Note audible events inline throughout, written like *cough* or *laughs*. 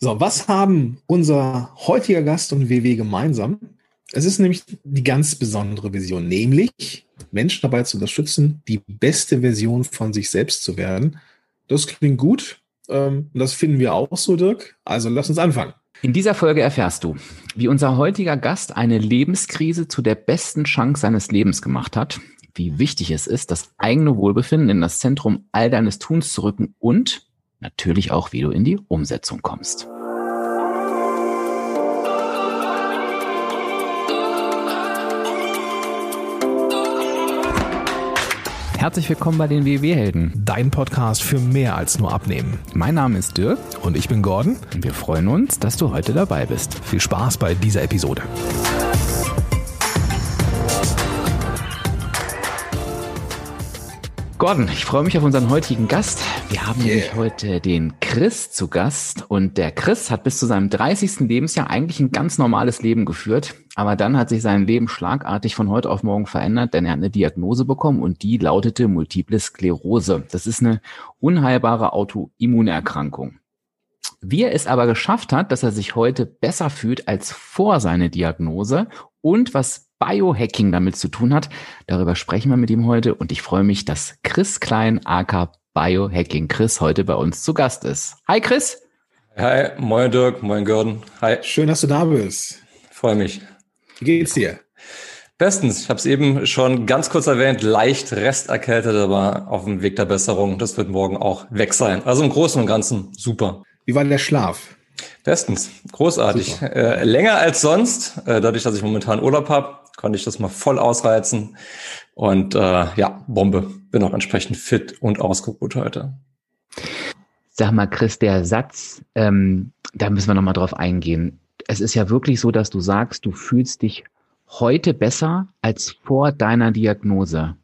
So, was haben unser heutiger Gast und WW gemeinsam? Es ist nämlich die ganz besondere Vision, nämlich Menschen dabei zu unterstützen, die beste Version von sich selbst zu werden. Das klingt gut. Ähm, das finden wir auch so, Dirk. Also lass uns anfangen. In dieser Folge erfährst du, wie unser heutiger Gast eine Lebenskrise zu der besten Chance seines Lebens gemacht hat, wie wichtig es ist, das eigene Wohlbefinden in das Zentrum all deines Tuns zu rücken und natürlich auch, wie du in die Umsetzung kommst. Herzlich willkommen bei den WW-Helden. Dein Podcast für mehr als nur Abnehmen. Mein Name ist Dirk. Und ich bin Gordon. Und wir freuen uns, dass du heute dabei bist. Viel Spaß bei dieser Episode. Gordon, ich freue mich auf unseren heutigen Gast. Wir haben yeah. nämlich heute den Chris zu Gast und der Chris hat bis zu seinem 30. Lebensjahr eigentlich ein ganz normales Leben geführt, aber dann hat sich sein Leben schlagartig von heute auf morgen verändert, denn er hat eine Diagnose bekommen und die lautete Multiple Sklerose. Das ist eine unheilbare Autoimmunerkrankung. Wie er es aber geschafft hat, dass er sich heute besser fühlt als vor seiner Diagnose und was Biohacking damit zu tun hat. Darüber sprechen wir mit ihm heute und ich freue mich, dass Chris Klein, aka Biohacking Chris, heute bei uns zu Gast ist. Hi Chris! Hi, moin Dirk, moin Gordon. Hi. Schön, dass du da bist. Freue mich. Wie geht's dir? Bestens. Ich habe es eben schon ganz kurz erwähnt, leicht resterkältet, aber auf dem Weg der Besserung. Das wird morgen auch weg sein. Also im Großen und Ganzen super. Wie war der Schlaf? Bestens, großartig. Äh, länger als sonst, äh, dadurch, dass ich momentan Urlaub habe, konnte ich das mal voll ausreizen. Und äh, ja, Bombe. Bin auch entsprechend fit und ausgeruht heute. Sag mal, Chris, der Satz, ähm, da müssen wir nochmal drauf eingehen. Es ist ja wirklich so, dass du sagst, du fühlst dich heute besser als vor deiner Diagnose.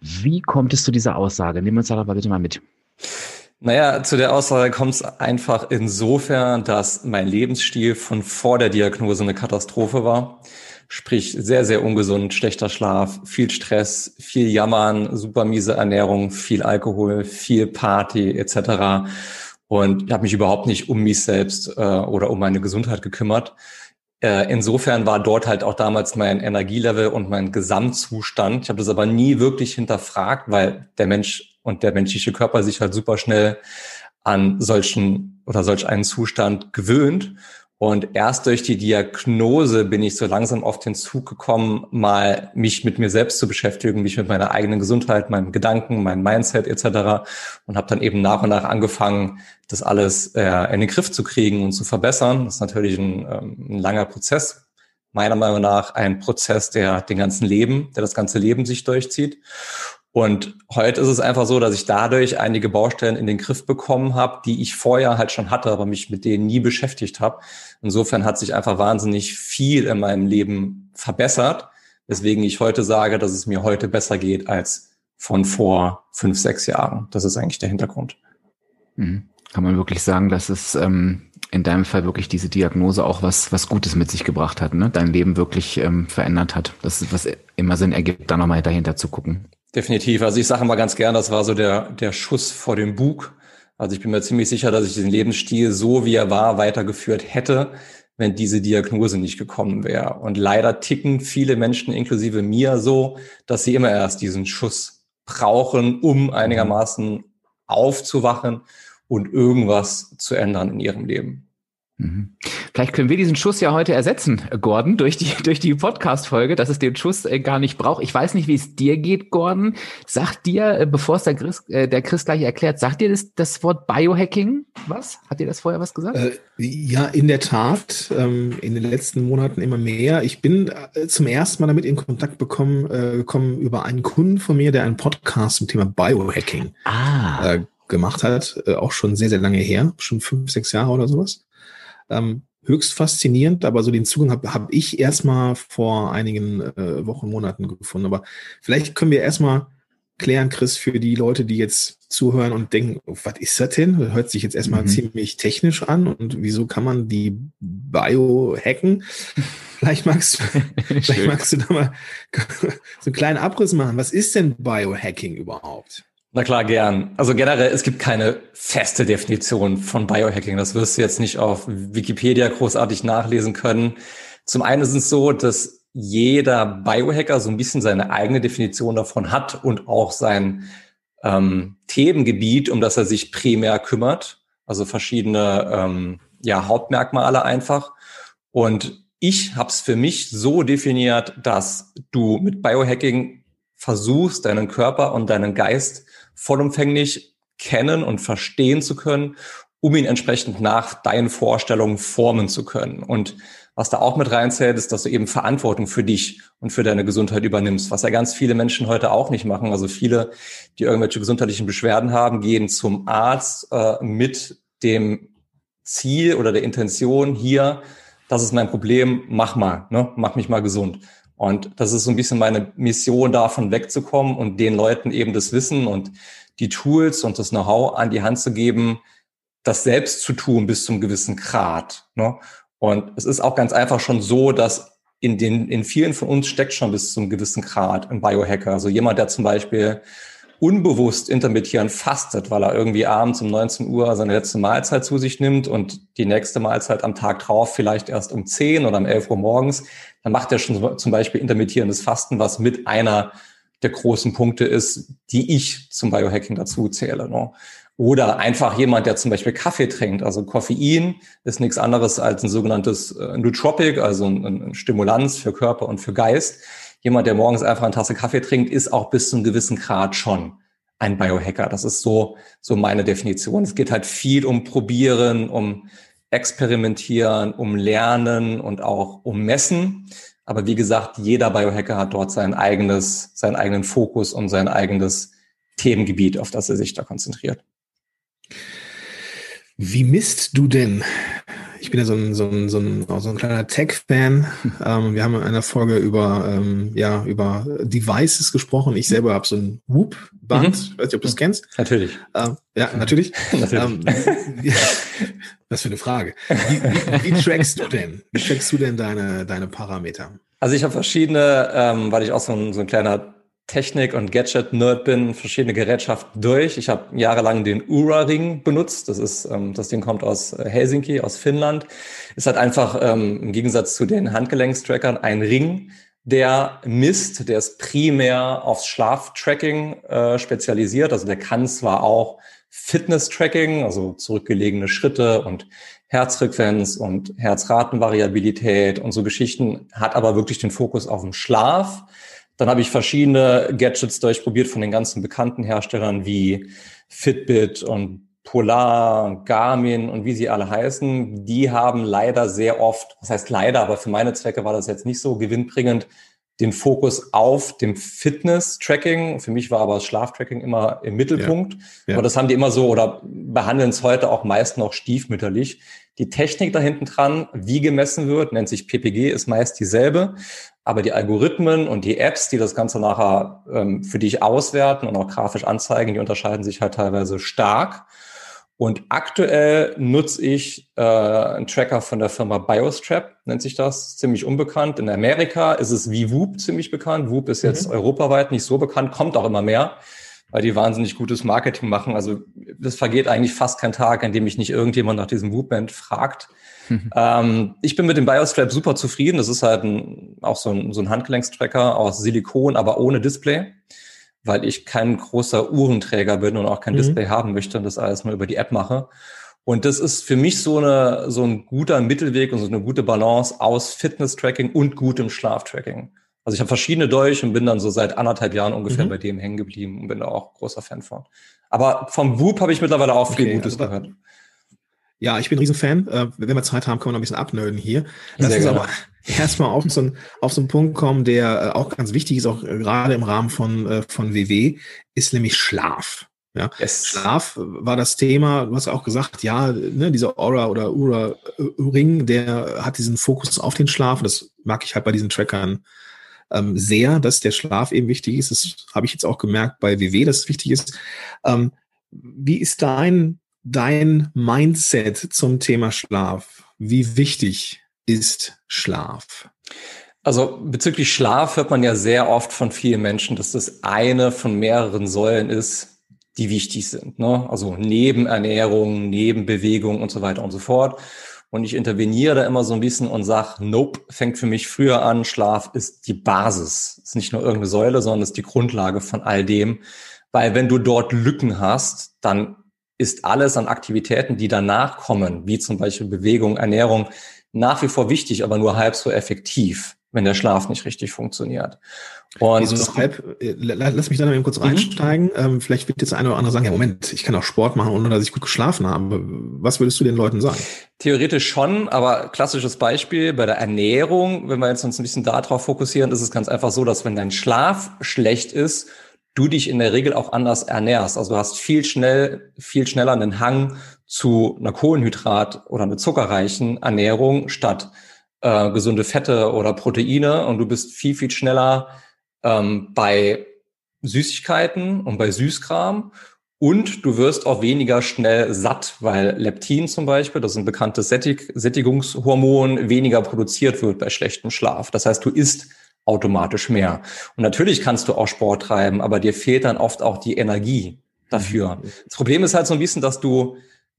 Wie kommt es zu dieser Aussage? Nehmen wir uns da doch mal bitte mal mit. Naja, zu der Aussage kommt es einfach insofern, dass mein Lebensstil von vor der Diagnose eine Katastrophe war. Sprich, sehr, sehr ungesund, schlechter Schlaf, viel Stress, viel Jammern, super miese Ernährung, viel Alkohol, viel Party etc. Und ich habe mich überhaupt nicht um mich selbst äh, oder um meine Gesundheit gekümmert. Äh, insofern war dort halt auch damals mein Energielevel und mein Gesamtzustand. Ich habe das aber nie wirklich hinterfragt, weil der Mensch und der menschliche Körper sich halt super schnell an solchen oder solch einen Zustand gewöhnt. Und erst durch die Diagnose bin ich so langsam auf den Zug gekommen, mal mich mit mir selbst zu beschäftigen, mich mit meiner eigenen Gesundheit, meinem Gedanken, meinem Mindset etc. Und habe dann eben nach und nach angefangen, das alles äh, in den Griff zu kriegen und zu verbessern. Das ist natürlich ein, ähm, ein langer Prozess. Meiner Meinung nach ein Prozess, der den ganzen Leben, der das ganze Leben sich durchzieht. Und heute ist es einfach so, dass ich dadurch einige Baustellen in den Griff bekommen habe, die ich vorher halt schon hatte, aber mich mit denen nie beschäftigt habe. Insofern hat sich einfach wahnsinnig viel in meinem Leben verbessert, weswegen ich heute sage, dass es mir heute besser geht als von vor fünf, sechs Jahren. Das ist eigentlich der Hintergrund. Mhm. Kann man wirklich sagen, dass es ähm, in deinem Fall wirklich diese Diagnose auch was, was Gutes mit sich gebracht hat, ne? dein Leben wirklich ähm, verändert hat. Das ist, was immer Sinn ergibt, da nochmal dahinter zu gucken. Definitiv. Also ich sage mal ganz gern, das war so der, der Schuss vor dem Bug. Also ich bin mir ziemlich sicher, dass ich diesen Lebensstil so wie er war weitergeführt hätte, wenn diese Diagnose nicht gekommen wäre. Und leider ticken viele Menschen, inklusive mir, so, dass sie immer erst diesen Schuss brauchen, um einigermaßen aufzuwachen und irgendwas zu ändern in ihrem Leben. Mhm. Vielleicht können wir diesen Schuss ja heute ersetzen, Gordon, durch die, *laughs* durch die Podcast-Folge, dass es den Schuss äh, gar nicht braucht. Ich weiß nicht, wie es dir geht, Gordon. Sagt dir, äh, bevor es der Chris, äh, der Chris gleich erklärt, sagt dir das, das Wort Biohacking was? Hat dir das vorher was gesagt? Äh, ja, in der Tat. Ähm, in den letzten Monaten immer mehr. Ich bin äh, zum ersten Mal damit in Kontakt bekommen, äh, gekommen über einen Kunden von mir, der einen Podcast zum Thema Biohacking ah. gemacht hat. auch schon sehr, sehr lange her. Schon fünf, sechs Jahre oder sowas. Ähm, höchst faszinierend, aber so den Zugang habe hab ich erstmal vor einigen äh, Wochen, Monaten gefunden. Aber vielleicht können wir erstmal klären, Chris, für die Leute, die jetzt zuhören und denken, oh, was ist das denn? Das hört sich jetzt erstmal mhm. ziemlich technisch an und wieso kann man die Bio hacken? *laughs* Vielleicht magst, vielleicht magst du da mal *laughs* so einen kleinen Abriss machen. Was ist denn Biohacking überhaupt? Na klar, gern. Also generell, es gibt keine feste Definition von Biohacking. Das wirst du jetzt nicht auf Wikipedia großartig nachlesen können. Zum einen ist es so, dass jeder Biohacker so ein bisschen seine eigene Definition davon hat und auch sein ähm, Themengebiet, um das er sich primär kümmert. Also verschiedene ähm, ja, Hauptmerkmale einfach. Und ich habe es für mich so definiert, dass du mit Biohacking versuchst, deinen Körper und deinen Geist vollumfänglich kennen und verstehen zu können, um ihn entsprechend nach deinen Vorstellungen formen zu können. Und was da auch mit reinzählt, ist, dass du eben Verantwortung für dich und für deine Gesundheit übernimmst, was ja ganz viele Menschen heute auch nicht machen. Also viele, die irgendwelche gesundheitlichen Beschwerden haben, gehen zum Arzt äh, mit dem Ziel oder der Intention hier, das ist mein Problem, mach mal, ne? mach mich mal gesund. Und das ist so ein bisschen meine Mission, davon wegzukommen und den Leuten eben das Wissen und die Tools und das Know-how an die Hand zu geben, das selbst zu tun bis zum gewissen Grad. Ne? Und es ist auch ganz einfach schon so, dass in den, in vielen von uns steckt schon bis zum gewissen Grad ein Biohacker. Also jemand, der zum Beispiel unbewusst intermittierend fastet, weil er irgendwie abends um 19 Uhr seine letzte Mahlzeit zu sich nimmt und die nächste Mahlzeit am Tag drauf vielleicht erst um 10 oder um 11 Uhr morgens, dann macht er schon zum Beispiel intermittierendes Fasten, was mit einer der großen Punkte ist, die ich zum Biohacking dazu zähle. Ne? Oder einfach jemand, der zum Beispiel Kaffee trinkt. Also Koffein ist nichts anderes als ein sogenanntes äh, Nootropic, also ein, ein Stimulanz für Körper und für Geist jemand, der morgens einfach eine Tasse Kaffee trinkt, ist auch bis zu einem gewissen Grad schon ein Biohacker. Das ist so, so meine Definition. Es geht halt viel um Probieren, um Experimentieren, um Lernen und auch um Messen. Aber wie gesagt, jeder Biohacker hat dort sein eigenes, seinen eigenen Fokus und sein eigenes Themengebiet, auf das er sich da konzentriert. Wie misst du denn ich bin ja so ein, so ein, so ein, so ein kleiner Tech-Fan. *laughs* Ähm, wir haben in einer Folge über, ähm, ja, über Devices gesprochen. Ich selber habe so ein Whoop-Band. Mhm. Weiß nicht, ob du es kennst. Natürlich. Ähm, ja, natürlich. *laughs* natürlich. Ähm, was für eine Frage. Wie, wie, wie, trackst du denn? Wie trackst du denn deine, deine Parameter? Also ich habe verschiedene, ähm, weil ich auch so ein, so ein kleiner Technik- und Gadget-Nerd bin, verschiedene Gerätschaften durch. Ich habe jahrelang den Ura-Ring benutzt. Das ist, ähm, das Ding kommt aus äh, Helsinki, aus Finnland. Ist halt einfach ähm, im Gegensatz zu den Handgelenkstrackern ein Ring, der misst, der ist primär aufs Schlaftracking äh, spezialisiert. Also der kann zwar auch Fitness-Tracking, also zurückgelegene Schritte und Herzfrequenz und Herzratenvariabilität und so Geschichten, hat aber wirklich den Fokus auf den Schlaf. Dann habe ich verschiedene Gadgets durchprobiert von den ganzen bekannten Herstellern wie Fitbit und Polar, Garmin und wie sie alle heißen. Die haben leider sehr oft, das heißt leider, aber für meine Zwecke war das jetzt nicht so gewinnbringend, den Fokus auf dem Fitness-Tracking. Für mich war aber das Schlaftracking immer im Mittelpunkt. Ja, ja. Aber das haben die immer so oder behandeln es heute auch meist noch stiefmütterlich. Die Technik da hinten dran, wie gemessen wird, nennt sich PPG, ist meist dieselbe. Aber die Algorithmen und die Apps, die das Ganze nachher ähm, für dich auswerten und auch grafisch anzeigen, die unterscheiden sich halt teilweise stark. Und aktuell nutze ich äh, einen Tracker von der Firma Biostrap, nennt sich das, ziemlich unbekannt. In Amerika ist es wie Whoop ziemlich bekannt. Whoop ist jetzt mhm. europaweit nicht so bekannt, kommt auch immer mehr, weil die wahnsinnig gutes Marketing machen. Also es vergeht eigentlich fast kein Tag, an dem mich nicht irgendjemand nach diesem Whoop-Band fragt. Mhm. *laughs* Ähm, ich bin mit dem Biostrap super zufrieden. Das ist halt ein, auch so ein, so ein Handgelenkstracker aus Silikon, aber ohne Display, weil ich kein großer Uhrenträger bin und auch kein mhm. Display haben möchte und das alles nur über die App mache. Und das ist für mich so, eine, so ein guter Mittelweg und so eine gute Balance aus Fitness-Tracking und gutem Schlaftracking. Also ich habe verschiedene durch und bin dann so seit anderthalb Jahren ungefähr mhm. bei dem hängen geblieben und bin da auch großer Fan von. Aber vom Whoop habe ich mittlerweile auch viel Gutes also, gehört. Ja, ich bin ein Riesenfan. Äh, wenn wir Zeit haben, können wir noch ein bisschen abnöden hier. Lass uns aber *laughs* erstmal auf so, einen, auf so einen Punkt kommen, der äh, auch ganz wichtig ist, auch äh, gerade im Rahmen von, von WW, ist nämlich Schlaf. Ja, yes. Schlaf war das Thema. Du hast auch gesagt, ja, ne, dieser Aura oder Ura Ring, der hat diesen Fokus auf den Schlaf. Das mag ich halt bei diesen Trackern ähm, sehr, dass der Schlaf eben wichtig ist. Das habe ich jetzt auch gemerkt bei WW, dass es wichtig ist. Ähm, wie ist dein dein Mindset zum Thema Schlaf? Wie wichtig ist Schlaf? Also bezüglich Schlaf hört man ja sehr oft von vielen Menschen, dass das eine von mehreren Säulen ist, die wichtig sind. Ne? Also neben Ernährung, neben Bewegung und so weiter und so fort. Und ich interveniere da immer so ein bisschen und sage, nope, fängt für mich früher an, Schlaf ist die Basis. Ist nicht nur irgendeine Säule, sondern ist die Grundlage von all dem. Weil wenn du dort Lücken hast, dann ist alles an Aktivitäten, die danach kommen, wie zum Beispiel Bewegung, Ernährung, nach wie vor wichtig, aber nur halb so effektiv, wenn der Schlaf nicht richtig funktionioniert. Und so halb, äh, lass mich da noch eben kurz mhm. reinsteigen. Mhm. Ähm, vielleicht wird jetzt eine oder andere sagen, ja Moment, ich kann auch Sport machen, ohne dass ich gut geschlafen habe. Was würdest du den Leuten sagen? Theoretisch schon, aber klassisches Beispiel bei der Ernährung, wenn wir jetzt uns ein bisschen darauf fokussieren, ist es ganz einfach so, dass wenn dein Schlaf schlecht ist, du dich in der Regel auch anders ernährst. Also du hast viel schnell, viel schneller einen Hang zu einer Kohlenhydrat- oder einer zuckerreichen Ernährung statt äh, gesunde Fette oder Proteine und du bist viel, viel schneller ähm, bei Süßigkeiten und bei Süßkram und du wirst auch weniger schnell satt, weil Leptin zum Beispiel, das ist ein bekanntes Sättig Sättigungshormon, weniger produziert wird bei schlechtem Schlaf. Das heißt, du isst automatisch mehr. Und natürlich kannst du auch Sport treiben, aber dir fehlt dann oft auch die Energie dafür. Mhm. Das Problem ist halt so ein bisschen, dass du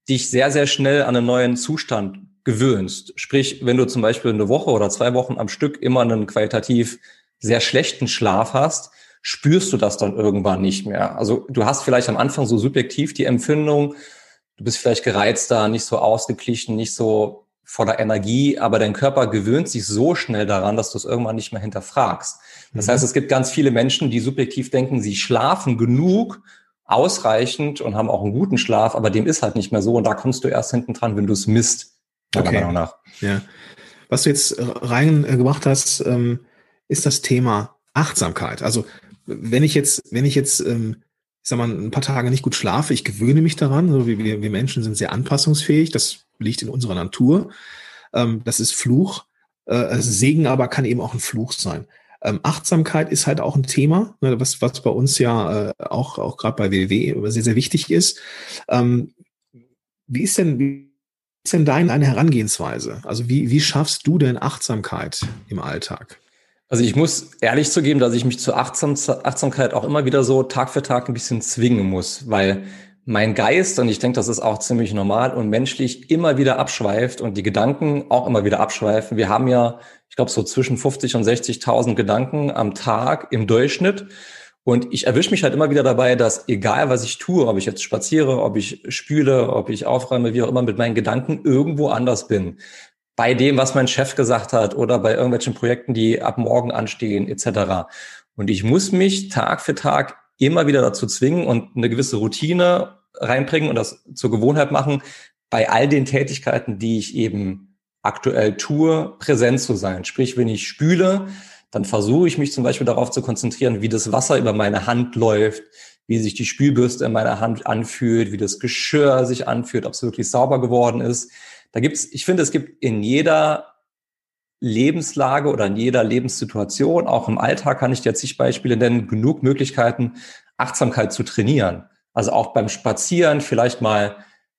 dich sehr, sehr schnell an einen neuen Zustand gewöhnst. Sprich, wenn du zum Beispiel eine Woche oder zwei Wochen am Stück immer einen qualitativ sehr schlechten Schlaf hast, spürst du das dann irgendwann nicht mehr. Also du hast vielleicht am Anfang so subjektiv die Empfindung, du bist vielleicht gereizter, nicht so ausgeglichen, nicht so voller Energie, aber dein Körper gewöhnt sich so schnell daran, dass du es irgendwann nicht mehr hinterfragst. Das mhm. heißt, es gibt ganz viele Menschen, die subjektiv denken, sie schlafen genug, ausreichend und haben auch einen guten Schlaf, aber dem ist halt nicht mehr so und da kommst du erst hinten dran, wenn du es misst, meiner okay. Meinung nach. Ja. Was du jetzt äh, reingebracht hast, ähm, ist das Thema Achtsamkeit. Also wenn ich jetzt, wenn ich jetzt, ähm, ich sag mal, ein paar Tage nicht gut schlafe, ich gewöhne mich daran. So wie wir, wir Menschen sind sehr anpassungsfähig. Das liegt in unserer Natur. Ähm, das ist Fluch. Äh, Segen aber kann eben auch ein Fluch sein. Ähm, Achtsamkeit ist halt auch ein Thema, ne, was, was bei uns ja äh, auch, auch gerade bei WW sehr, sehr wichtig ist. Ähm, wie ist denn, wie ist denn deine Herangehensweise? Also wie, wie schaffst du denn Achtsamkeit im Alltag? Also ich muss ehrlich zugeben, dass ich mich zur Achtsam Achtsamkeit auch immer wieder so Tag für Tag ein bisschen zwingen muss, weil mein Geist, und ich denke, das ist auch ziemlich normal und menschlich, immer wieder abschweift und die Gedanken auch immer wieder abschweifen. Wir haben ja, ich glaube, so zwischen 50 und 60.000 Gedanken am Tag im Durchschnitt. Und ich erwische mich halt immer wieder dabei, dass egal was ich tue, ob ich jetzt spaziere, ob ich spüle, ob ich aufräume, wie auch immer, mit meinen Gedanken irgendwo anders bin bei dem, was mein Chef gesagt hat oder bei irgendwelchen Projekten, die ab morgen anstehen, etc. Und ich muss mich Tag für Tag immer wieder dazu zwingen und eine gewisse Routine reinbringen und das zur Gewohnheit machen, bei all den Tätigkeiten, die ich eben aktuell tue, präsent zu sein. Sprich, wenn ich spüle, dann versuche ich mich zum Beispiel darauf zu konzentrieren, wie das Wasser über meine Hand läuft, wie sich die Spülbürste in meiner Hand anfühlt, wie das Geschirr sich anfühlt, ob es wirklich sauber geworden ist. Da gibt's, ich finde, es gibt in jeder Lebenslage oder in jeder Lebenssituation, auch im Alltag kann ich dir zig Beispiele nennen, genug Möglichkeiten, Achtsamkeit zu trainieren. Also auch beim Spazieren vielleicht mal,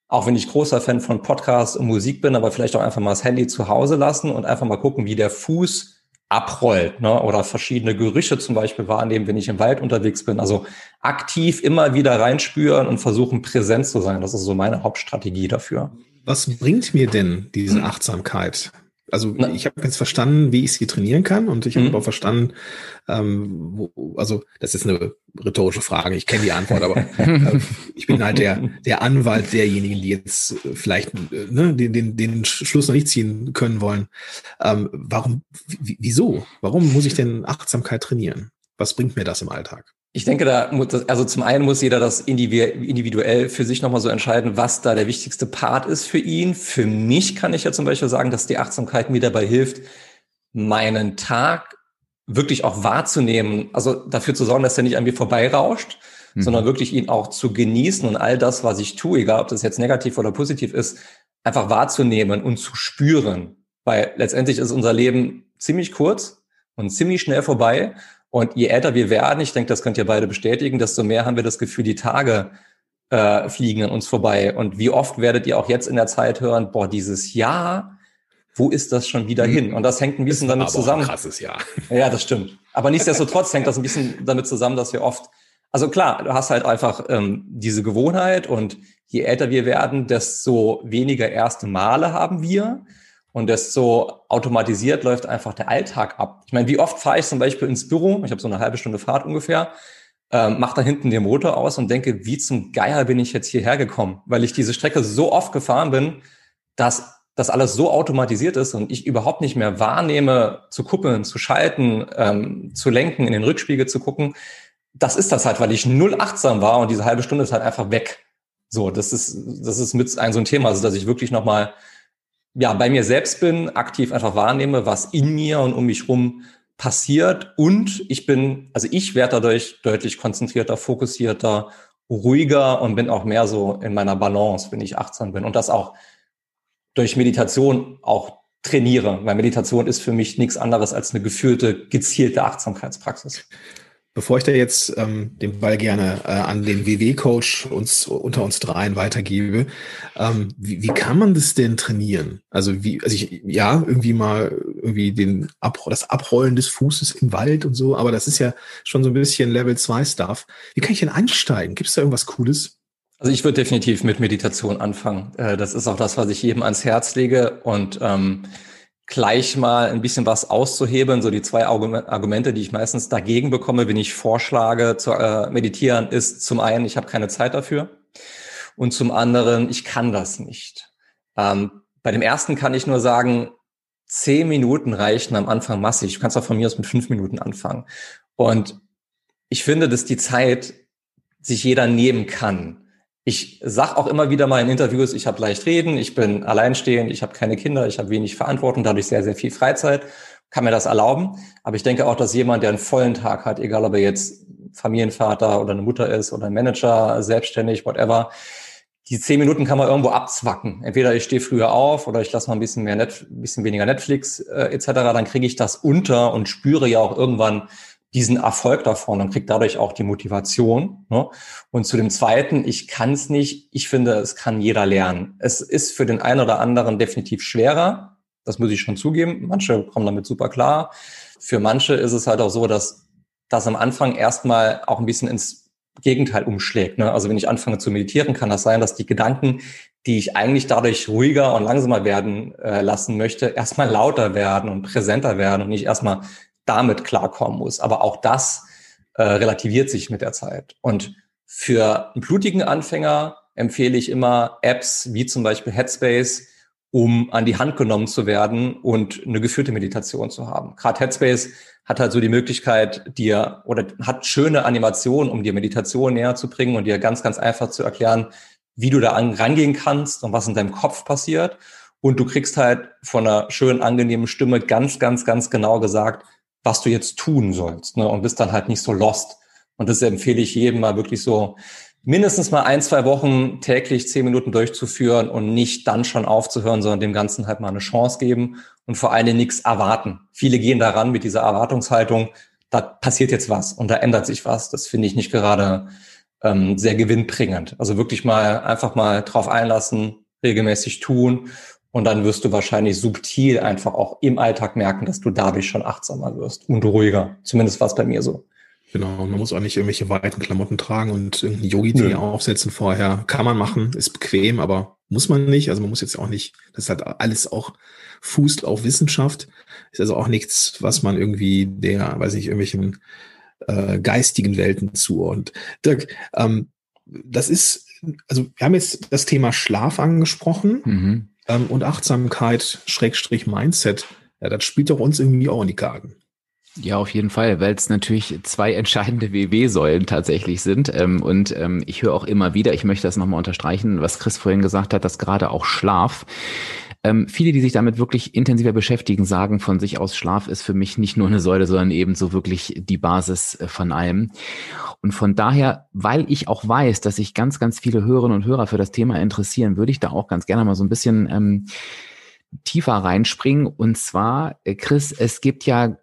auch wenn ich großer Fan von Podcasts und Musik bin, aber vielleicht auch einfach mal das Handy zu Hause lassen und einfach mal gucken, wie der Fuß abrollt ne? oder verschiedene Gerüche zum Beispiel wahrnehmen, wenn ich im Wald unterwegs bin. Also aktiv immer wieder reinspüren und versuchen, präsent zu sein. Das ist so meine Hauptstrategie dafür was bringt mir denn diese Achtsamkeit? Also Na. ich habe jetzt verstanden, wie ich sie trainieren kann und ich habe mhm. auch verstanden, ähm, wo, also das ist eine rhetorische Frage, ich kenne die Antwort, aber *laughs* äh, ich bin halt der, der Anwalt derjenigen, die jetzt vielleicht äh, ne, den, den, den Schluss noch nicht ziehen können wollen. Ähm, warum, wieso? Warum muss ich denn Achtsamkeit trainieren? Was bringt mir das im Alltag? Ich denke, da muss also zum einen muss jeder das individuell für sich nochmal so entscheiden, was da der wichtigste Part ist für ihn. Für mich kann ich ja zum Beispiel sagen, dass die Achtsamkeit mir dabei hilft, meinen Tag wirklich auch wahrzunehmen, also dafür zu sorgen, dass er nicht an mir vorbeirauscht, mhm. sondern wirklich ihn auch zu genießen und all das, was ich tue, egal ob das jetzt negativ oder positiv ist, einfach wahrzunehmen und zu spüren. Weil letztendlich ist unser Leben ziemlich kurz und ziemlich schnell vorbei. Und je älter wir werden, ich denke, das könnt ihr beide bestätigen, desto mehr haben wir das Gefühl, die Tage äh, fliegen an uns vorbei. Und wie oft werdet ihr auch jetzt in der Zeit hören, boah, dieses Jahr, wo ist das schon wieder mhm. hin? Und das hängt ein bisschen damit zusammen. krasses Jahr. *laughs* Ja, das stimmt. Aber nichtsdestotrotz hängt das ein bisschen damit zusammen, dass wir oft Also klar, du hast halt einfach ähm, diese Gewohnheit und je älter wir werden, desto weniger erste Male haben wir und desto automatisiert läuft einfach der Alltag ab. Ich meine, wie oft fahre ich zum Beispiel ins Büro? Ich habe so eine halbe Stunde Fahrt ungefähr, ähm, mache da hinten den Motor aus und denke, wie zum Geier bin ich jetzt hierher gekommen? Weil ich diese Strecke so oft gefahren bin, dass das alles so automatisiert ist und ich überhaupt nicht mehr wahrnehme, zu kuppeln, zu schalten, ähm, zu lenken, in den Rückspiegel zu gucken. Das ist das halt, weil ich null achtsam war und diese halbe Stunde ist halt einfach weg. So, das ist, das ist mit ein so ein Thema, also dass ich wirklich nochmal ja, bei mir selbst bin, aktiv einfach wahrnehme, was in mir und um mich rum passiert. Und ich bin, also ich werde dadurch deutlich konzentrierter, fokussierter, ruhiger und bin auch mehr so in meiner Balance, wenn ich achtsam bin. Und das auch durch Meditation auch trainiere, weil Meditation ist für mich nichts anderes als eine gefühlte, gezielte Achtsamkeitspraxis. Bevor ich da jetzt ähm, den Ball gerne äh, an den WW-Coach uns unter uns dreien weitergebe, ähm, wie, wie kann man das denn trainieren? Also wie, also ich, ja, irgendwie mal irgendwie den Ab das Abrollen des Fußes im Wald und so, aber das ist ja schon so ein bisschen Level 2 Stuff. Wie kann ich denn einsteigen? Gibt es da irgendwas Cooles? Also ich würde definitiv mit Meditation anfangen. Äh, das ist auch das, was ich jedem ans Herz lege und ähm, gleich mal ein bisschen was auszuhebeln. So die zwei Argumente, die ich meistens dagegen bekomme, wenn ich vorschlage zu äh, meditieren, ist zum einen, ich habe keine Zeit dafür und zum anderen, ich kann das nicht. Ähm, bei dem ersten kann ich nur sagen, zehn Minuten reichen am Anfang massig. Du kannst auch von mir aus mit fünf Minuten anfangen. Und ich finde, dass die Zeit sich jeder nehmen kann. Ich sag auch immer wieder mal in Interviews, ich habe leicht reden, ich bin alleinstehend, ich habe keine Kinder, ich habe wenig Verantwortung, dadurch sehr, sehr viel Freizeit, kann mir das erlauben. Aber ich denke auch, dass jemand, der einen vollen Tag hat, egal ob er jetzt Familienvater oder eine Mutter ist oder ein Manager, selbstständig, whatever, die zehn Minuten kann man irgendwo abzwacken. Entweder ich stehe früher auf oder ich lasse mal ein bisschen mehr Net, bisschen weniger Netflix äh, etc. Dann kriege ich das unter und spüre ja auch irgendwann, diesen Erfolg davon und kriegt dadurch auch die Motivation. Ne? Und zu dem Zweiten, ich kann es nicht. Ich finde, es kann jeder lernen. Es ist für den einen oder anderen definitiv schwerer. Das muss ich schon zugeben. Manche kommen damit super klar. Für manche ist es halt auch so, dass das am Anfang erstmal auch ein bisschen ins Gegenteil umschlägt. Ne? Also wenn ich anfange zu meditieren, kann das sein, dass die Gedanken, die ich eigentlich dadurch ruhiger und langsamer werden äh, lassen möchte, erstmal lauter werden und präsenter werden und nicht erstmal damit klarkommen muss. Aber auch das äh, relativiert sich mit der Zeit. Und für einen blutigen Anfänger empfehle ich immer Apps wie zum Beispiel Headspace, um an die Hand genommen zu werden und eine geführte Meditation zu haben. Gerade Headspace hat halt so die Möglichkeit, dir oder hat schöne Animationen, um dir Meditation näher zu bringen und dir ganz, ganz einfach zu erklären, wie du da an, rangehen kannst und was in deinem Kopf passiert. Und du kriegst halt von einer schönen, angenehmen Stimme ganz, ganz, ganz genau gesagt, was du jetzt tun sollst ne? und bist dann halt nicht so lost. Und das empfehle ich jedem mal wirklich so mindestens mal ein, zwei Wochen täglich zehn Minuten durchzuführen und nicht dann schon aufzuhören, sondern dem Ganzen halt mal eine Chance geben und vor allem nichts erwarten. Viele gehen daran mit dieser Erwartungshaltung, da passiert jetzt was und da ändert sich was. Das finde ich nicht gerade ähm, sehr gewinnbringend. Also wirklich mal einfach mal drauf einlassen, regelmäßig tun und dann wirst du wahrscheinlich subtil einfach auch im Alltag merken, dass du dadurch schon achtsamer wirst und ruhiger. Zumindest war es bei mir so. Genau, man muss auch nicht irgendwelche weiten Klamotten tragen und irgendeinen Yogi-Tee aufsetzen vorher. Kann man machen, ist bequem, aber muss man nicht. Also man muss jetzt auch nicht, das hat alles auch fußt auf Wissenschaft. Ist also auch nichts, was man irgendwie der, weiß nicht, irgendwelchen äh, geistigen Welten zuordnet. Dirk, ähm, das ist, also wir haben jetzt das Thema Schlaf angesprochen. Mhm ähm, und Achtsamkeit, Schrägstrich Mindset, ja, das spielt doch uns irgendwie auch in die Karten. Ja, auf jeden Fall, weil es natürlich zwei entscheidende WW-Säulen tatsächlich sind. Ähm, und ähm, ich höre auch immer wieder, ich möchte das nochmal unterstreichen, was Chris vorhin gesagt hat, dass gerade auch Schlaf ähm, viele, die sich damit wirklich intensiver beschäftigen, sagen von sich aus, Schlaf ist für mich nicht nur eine Säule, sondern eben so wirklich die Basis äh, von allem. Und von daher, weil ich auch weiß, dass sich ganz, ganz viele Hörerinnen und Hörer für das Thema interessieren, würde ich da auch ganz gerne mal so ein bisschen ähm, tiefer reinspringen. Und zwar, äh, Chris, es gibt ja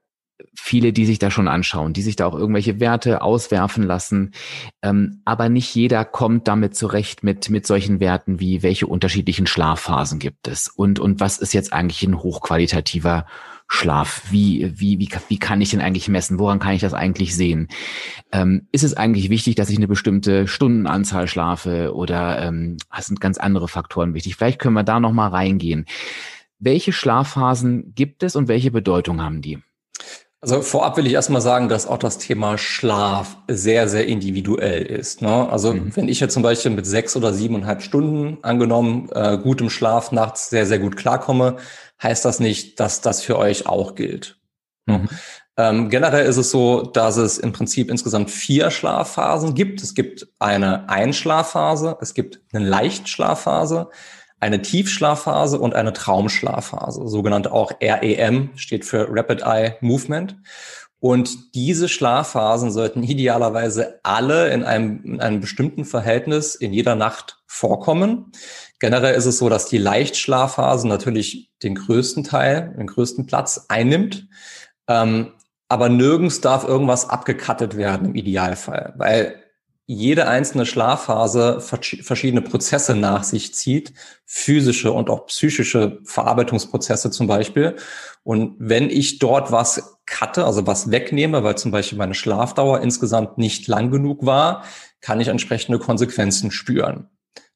viele, die sich da schon anschauen, die sich da auch irgendwelche Werte auswerfen lassen. Ähm, aber nicht jeder kommt damit zurecht mit, mit solchen Werten wie welche unterschiedlichen Schlafphasen gibt es und, und was ist jetzt eigentlich ein hochqualitativer Schlaf? Wie, wie, wie, wie kann ich den eigentlich messen? Woran kann ich das eigentlich sehen? Ähm, ist es eigentlich wichtig, dass ich eine bestimmte Stundenanzahl schlafe oder ähm, sind ganz andere Faktoren wichtig? Vielleicht können wir da nochmal reingehen. Welche Schlafphasen gibt es und welche Bedeutung haben die? Also vorab will ich erstmal sagen, dass auch das Thema Schlaf sehr, sehr individuell ist. Ne? Also mhm. wenn ich jetzt zum Beispiel mit sechs oder siebeneinhalb Stunden angenommen äh, gutem Schlaf nachts sehr, sehr gut klarkomme, heißt das nicht, dass das für euch auch gilt. Ne? Mhm. Ähm, generell ist es so, dass es im Prinzip insgesamt vier Schlafphasen gibt. Es gibt eine Einschlafphase, es gibt eine Leichtschlafphase, eine Tiefschlafphase und eine Traumschlafphase, sogenannte auch REM, steht für Rapid Eye Movement. Und diese Schlafphasen sollten idealerweise alle in einem, in einem bestimmten Verhältnis in jeder Nacht vorkommen. Generell ist es so, dass die Leichtschlafphase natürlich den größten Teil, den größten Platz einnimmt. Ähm, aber nirgends darf irgendwas abgekattet werden im Idealfall, weil jede einzelne Schlafphase verschiedene Prozesse nach sich zieht, physische und auch psychische Verarbeitungsprozesse zum Beispiel. Und wenn ich dort was cutte, also was wegnehme, weil zum Beispiel meine Schlafdauer insgesamt nicht lang genug war, kann ich entsprechende Konsequenzen spüren.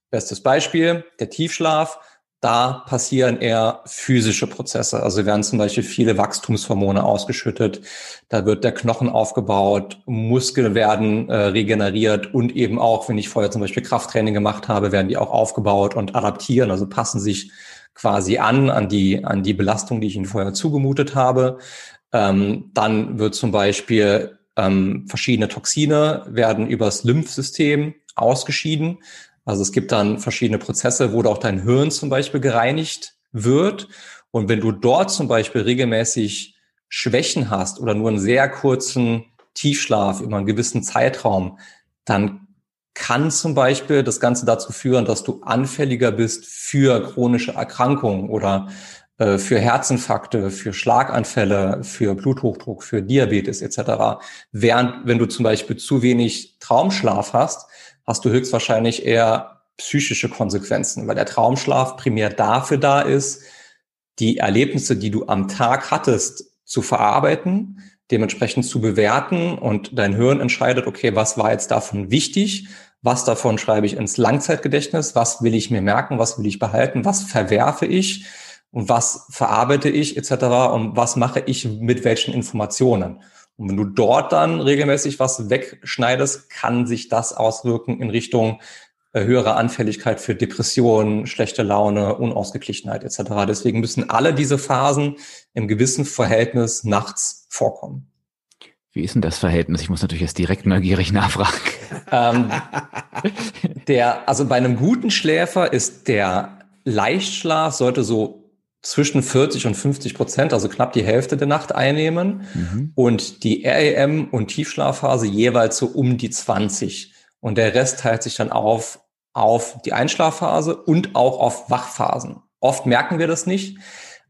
Bestes Beispiel, der Tiefschlaf da passieren eher physische Prozesse. Also werden zum Beispiel viele Wachstumshormone ausgeschüttet. Da wird der Knochen aufgebaut, Muskeln werden äh, regeneriert und eben auch, wenn ich vorher zum Beispiel Krafttraining gemacht habe, werden die auch aufgebaut und adaptieren, also passen sich quasi an, an die, an die Belastung, die ich ihnen vorher zugemutet habe. Ähm, dann wird zum Beispiel ähm, verschiedene Toxine werden übers Lymphsystem ausgeschieden. Also es gibt dann verschiedene Prozesse, wo auch dein Hirn zum Beispiel gereinigt wird. Und wenn du dort zum Beispiel regelmäßig Schwächen hast oder nur einen sehr kurzen Tiefschlaf über einen gewissen Zeitraum, dann kann zum Beispiel das Ganze dazu führen, dass du anfälliger bist für chronische Erkrankungen oder äh, für Herzinfarkte, für Schlaganfälle, für Bluthochdruck, für Diabetes etc. Während wenn du zum Beispiel zu wenig Traumschlaf hast, hast du höchstwahrscheinlich eher psychische Konsequenzen, weil der Traumschlaf primär dafür da ist, die Erlebnisse, die du am Tag hattest, zu verarbeiten, dementsprechend zu bewerten und dein Hirn entscheidet, okay, was war jetzt davon wichtig, was davon schreibe ich ins Langzeitgedächtnis, was will ich mir merken, was will ich behalten, was verwerfe ich? Und was verarbeite ich etc. und was mache ich mit welchen Informationen. Und wenn du dort dann regelmäßig was wegschneidest, kann sich das auswirken in Richtung äh, höhere Anfälligkeit für Depressionen, schlechte Laune, Unausgeglichenheit etc. Deswegen müssen alle diese Phasen im gewissen Verhältnis nachts vorkommen. Wie ist denn das Verhältnis? Ich muss natürlich jetzt direkt neugierig nachfragen. Ähm, *laughs* der, also bei einem guten Schläfer ist der Leichtschlaf sollte so zwischen 40 und 50 Prozent, also knapp die Hälfte der Nacht einnehmen mhm. und die REM und Tiefschlafphase jeweils so um die 20. Und der Rest teilt sich dann auf auf die Einschlafphase und auch auf Wachphasen. Oft merken wir das nicht,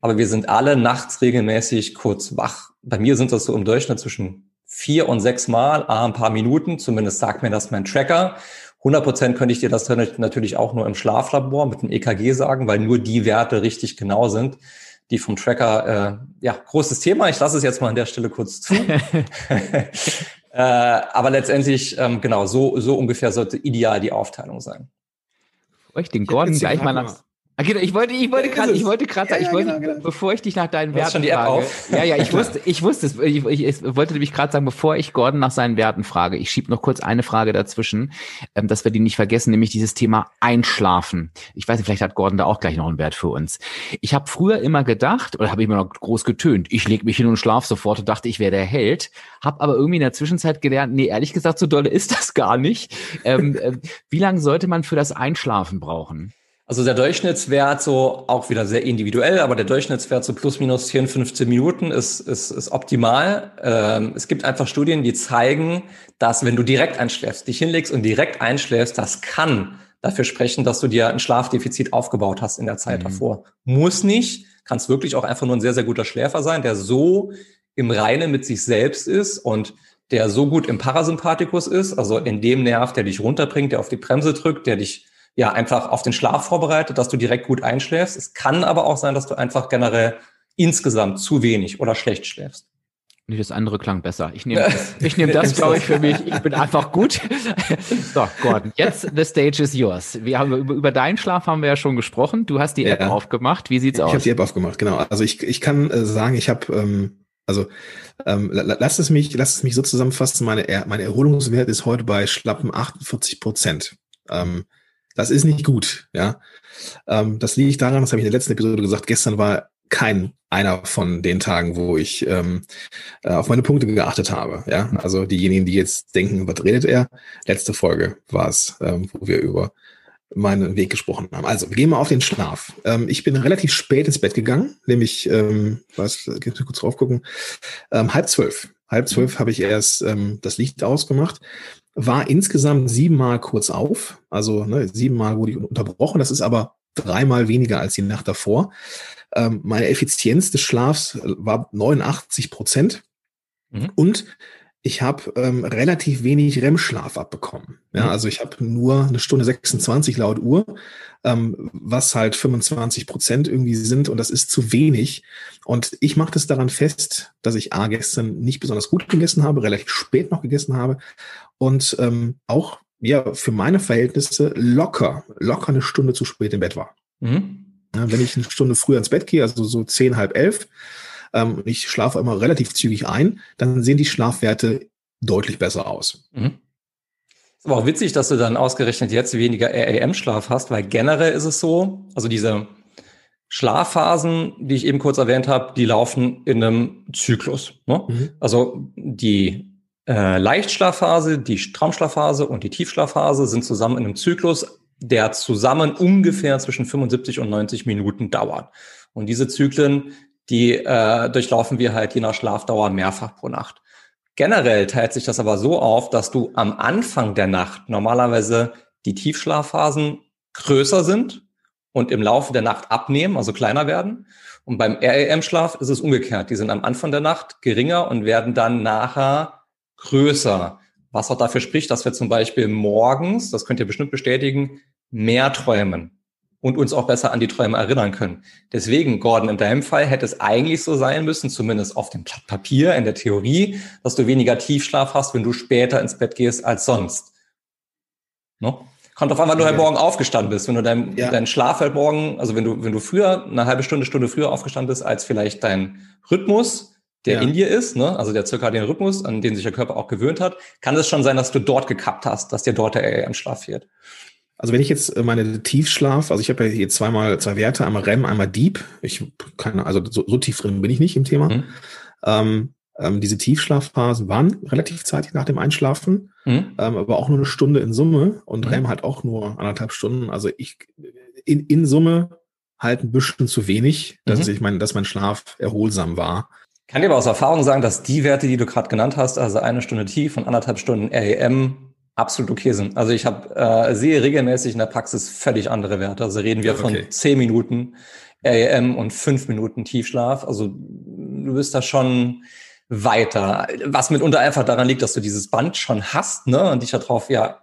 aber wir sind alle nachts regelmäßig kurz wach. Bei mir sind das so im Durchschnitt zwischen vier und sechs Mal, ein paar Minuten, zumindest sagt mir das mein Tracker. 100 Prozent könnte ich dir das natürlich auch nur im Schlaflabor mit dem EKG sagen, weil nur die Werte richtig genau sind, die vom Tracker, äh, ja, großes Thema. Ich lasse es jetzt mal an der Stelle kurz zu. *laughs* *laughs* äh, aber letztendlich, ähm, genau, so, so ungefähr sollte ideal die Aufteilung sein. Ich den Gordon gleich mal nach, ich wollte, ich wollte gerade, ich wollte gerade sagen, ich wollte, genau, genau. bevor ich dich nach deinen Werten schon die App frage. Auf? Ja, ja, ich *laughs* wusste, ich wusste es. Ich, ich, ich wollte nämlich gerade sagen, bevor ich Gordon nach seinen Werten frage, ich schiebe noch kurz eine Frage dazwischen, ähm, dass wir die nicht vergessen, nämlich dieses Thema Einschlafen. Ich weiß nicht, vielleicht hat Gordon da auch gleich noch einen Wert für uns. Ich habe früher immer gedacht, oder habe ich immer noch groß getönt, ich lege mich hin und schlaf sofort und dachte, ich wäre der Held, habe aber irgendwie in der Zwischenzeit gelernt, nee, ehrlich gesagt, so dolle ist das gar nicht. Ähm, äh, wie lange sollte man für das Einschlafen brauchen? Also der Durchschnittswert so auch wieder sehr individuell, aber der Durchschnittswert so plus minus 10, 15 Minuten ist, ist, ist optimal. Ähm, es gibt einfach Studien, die zeigen, dass wenn du direkt einschläfst, dich hinlegst und direkt einschläfst, das kann dafür sprechen, dass du dir ein Schlafdefizit aufgebaut hast in der Zeit mhm. davor. Muss nicht, kannst wirklich auch einfach nur ein sehr, sehr guter Schläfer sein, der so im Reinen mit sich selbst ist und der so gut im Parasympathikus ist, also in dem Nerv, der dich runterbringt, der auf die Bremse drückt, der dich ja einfach auf den Schlaf vorbereitet, dass du direkt gut einschläfst. Es kann aber auch sein, dass du einfach generell insgesamt zu wenig oder schlecht schläfst. Nee, das andere klang besser. Ich nehme *laughs* das, ich nehme das glaube ich, für mich. Ich bin einfach gut. so, Gordon, jetzt the stage is yours. Wir haben über, über deinen Schlaf haben wir ja schon gesprochen. Du hast die App ja. aufgemacht. Wie sieht's ich aus? Ich habe die App aufgemacht, genau. Also ich, ich kann äh, sagen, ich habe ähm, also ähm, lass es mich, lass es mich so zusammenfassen. Meine, meine Erholungswert ist heute bei schlappen 48 Prozent. Ähm, das ist nicht gut, ja. Ähm, das liegt daran, das habe ich in der letzten Episode gesagt. Gestern war kein einer von den Tagen, wo ich ähm, äh, auf meine Punkte geachtet habe. Ja, also diejenigen, die jetzt denken, was redet er? Letzte Folge war es, ähm, wo wir über meinen Weg gesprochen haben. Also, wir gehen mal auf den Schlaf. Ähm, ich bin relativ spät ins Bett gegangen, nämlich, ähm, was, kurz drauf gucken, ähm, halb zwölf. Halb zwölf habe ich erst ähm, das Licht ausgemacht, war insgesamt siebenmal kurz auf. Also ne, siebenmal wurde ich unterbrochen. Das ist aber dreimal weniger als die Nacht davor. Ähm, meine Effizienz des Schlafs war 89 Prozent. Mhm. Und ich habe ähm, relativ wenig REM-Schlaf abbekommen. Ja, mhm. also ich habe nur eine Stunde 26 laut Uhr, ähm, was halt 25 Prozent irgendwie sind und das ist zu wenig. Und ich mache das daran fest, dass ich A gestern nicht besonders gut gegessen habe, relativ spät noch gegessen habe und ähm, auch ja für meine Verhältnisse locker, locker eine Stunde zu spät im Bett war. Mhm. Ja, wenn ich eine Stunde früher ins Bett gehe, also so zehn, halb elf, ähm, ich schlafe immer relativ zügig ein, dann sehen die Schlafwerte deutlich besser aus. Mhm. Ist aber auch witzig, dass du dann ausgerechnet jetzt weniger REM-Schlaf hast, weil generell ist es so, also diese Schlafphasen, die ich eben kurz erwähnt habe, die laufen in einem Zyklus. Ne? Mhm. Also die äh, Leichtschlafphase, die Traumschlafphase und die Tiefschlafphase sind zusammen in einem Zyklus, der zusammen ungefähr zwischen 75 und 90 Minuten dauert. Und diese Zyklen, die äh, durchlaufen wir halt je nach Schlafdauer mehrfach pro Nacht. Generell teilt sich das aber so auf, dass du am Anfang der Nacht normalerweise die Tiefschlafphasen größer sind und im Laufe der Nacht abnehmen, also kleiner werden. Und beim REM-Schlaf ist es umgekehrt. Die sind am Anfang der Nacht geringer und werden dann nachher größer. Was auch dafür spricht, dass wir zum Beispiel morgens, das könnt ihr bestimmt bestätigen, mehr träumen und uns auch besser an die Träume erinnern können. Deswegen, Gordon, in deinem Fall hätte es eigentlich so sein müssen, zumindest auf dem Blatt Papier, in der Theorie, dass du weniger Tiefschlaf hast, wenn du später ins Bett gehst als sonst. No? Kommt auf einmal, wenn du heute Morgen aufgestanden bist, wenn du dein, ja. deinen Schlaf heute Morgen, also wenn du, wenn du früher, eine halbe Stunde, Stunde früher aufgestanden bist, als vielleicht dein Rhythmus, der ja. in dir ist, ne? also der zirkadiane Rhythmus, an den sich der Körper auch gewöhnt hat, kann es schon sein, dass du dort gekappt hast, dass dir dort der REM-Schlaf fehlt. Also wenn ich jetzt äh, meine Tiefschlaf, also ich habe ja hier zweimal zwei Werte, einmal REM, einmal Deep. Ich kann, also so, so tief drin bin ich nicht im Thema. Mhm. Ähm, ähm, diese Tiefschlafphasen waren relativ zeitig nach dem Einschlafen, mhm. ähm, aber auch nur eine Stunde in Summe und mhm. REM halt auch nur anderthalb Stunden. Also ich in, in Summe halt ein bisschen zu wenig, dass mhm. ich meine, dass mein Schlaf erholsam war. Kann dir aber aus Erfahrung sagen, dass die Werte, die du gerade genannt hast, also eine Stunde tief und anderthalb Stunden REM, absolut okay sind. Also ich habe äh, sehe regelmäßig in der Praxis völlig andere Werte. Also reden wir von zehn Minuten REM und fünf Minuten Tiefschlaf. Also du bist da schon weiter. Was mitunter einfach daran liegt, dass du dieses Band schon hast, ne, und dich darauf ja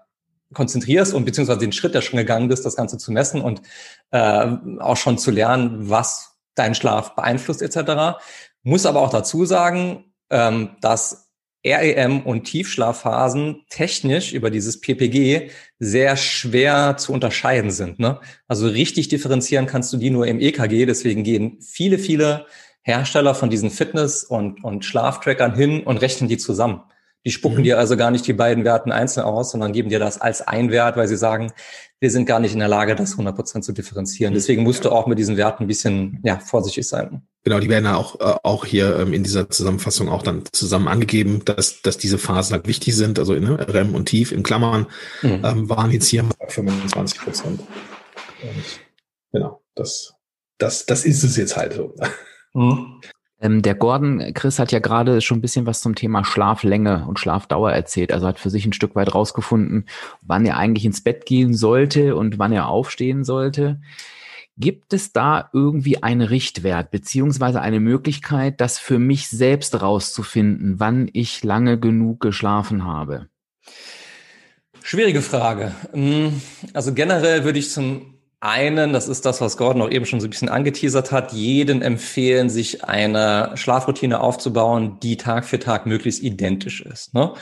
konzentrierst und beziehungsweise den Schritt, der schon gegangen bist, das Ganze zu messen und äh, auch schon zu lernen, was deinen Schlaf beeinflusst etc. Muss aber auch dazu sagen, ähm, dass REM und Tiefschlafphasen technisch über dieses PPG sehr schwer zu unterscheiden sind. Ne? Also richtig differenzieren kannst du die nur im EKG. Deswegen gehen viele, viele Hersteller von diesen Fitness- und, und Schlaftrackern hin und rechnen die zusammen. Die spucken mhm. dir also gar nicht die beiden Werten einzeln aus, sondern geben dir das als ein Wert, weil sie sagen, wir sind gar nicht in der Lage, das 100% zu differenzieren. Mhm. Deswegen musst du auch mit diesen Werten ein bisschen ja, vorsichtig sein. Genau, die werden ja auch, äh, auch hier ähm, in dieser Zusammenfassung auch dann zusammen angegeben, dass, dass diese Phasen halt wichtig sind. Also ne, REM und Tief in Klammern mhm. ähm, waren jetzt hier 25 Prozent. genau, das, das, das ist es jetzt halt so. Mhm. Ähm, der Gordon, Chris hat ja gerade schon ein bisschen was zum Thema Schlaflänge und Schlafdauer erzählt. Also hat für sich ein Stück weit rausgefunden, wann er eigentlich ins Bett gehen sollte und wann er aufstehen sollte. Gibt es da irgendwie einen Richtwert beziehungsweise eine Möglichkeit, das für mich selbst rauszufinden, wann ich lange genug geschlafen habe? Schwierige Frage. Hm, also generell würde ich zum einen, das ist das, was Gordon auch eben schon so ein bisschen angeteasert hat, jeden empfehlen, sich eine Schlafroutine aufzubauen, die Tag für Tag möglichst identisch ist. Ne?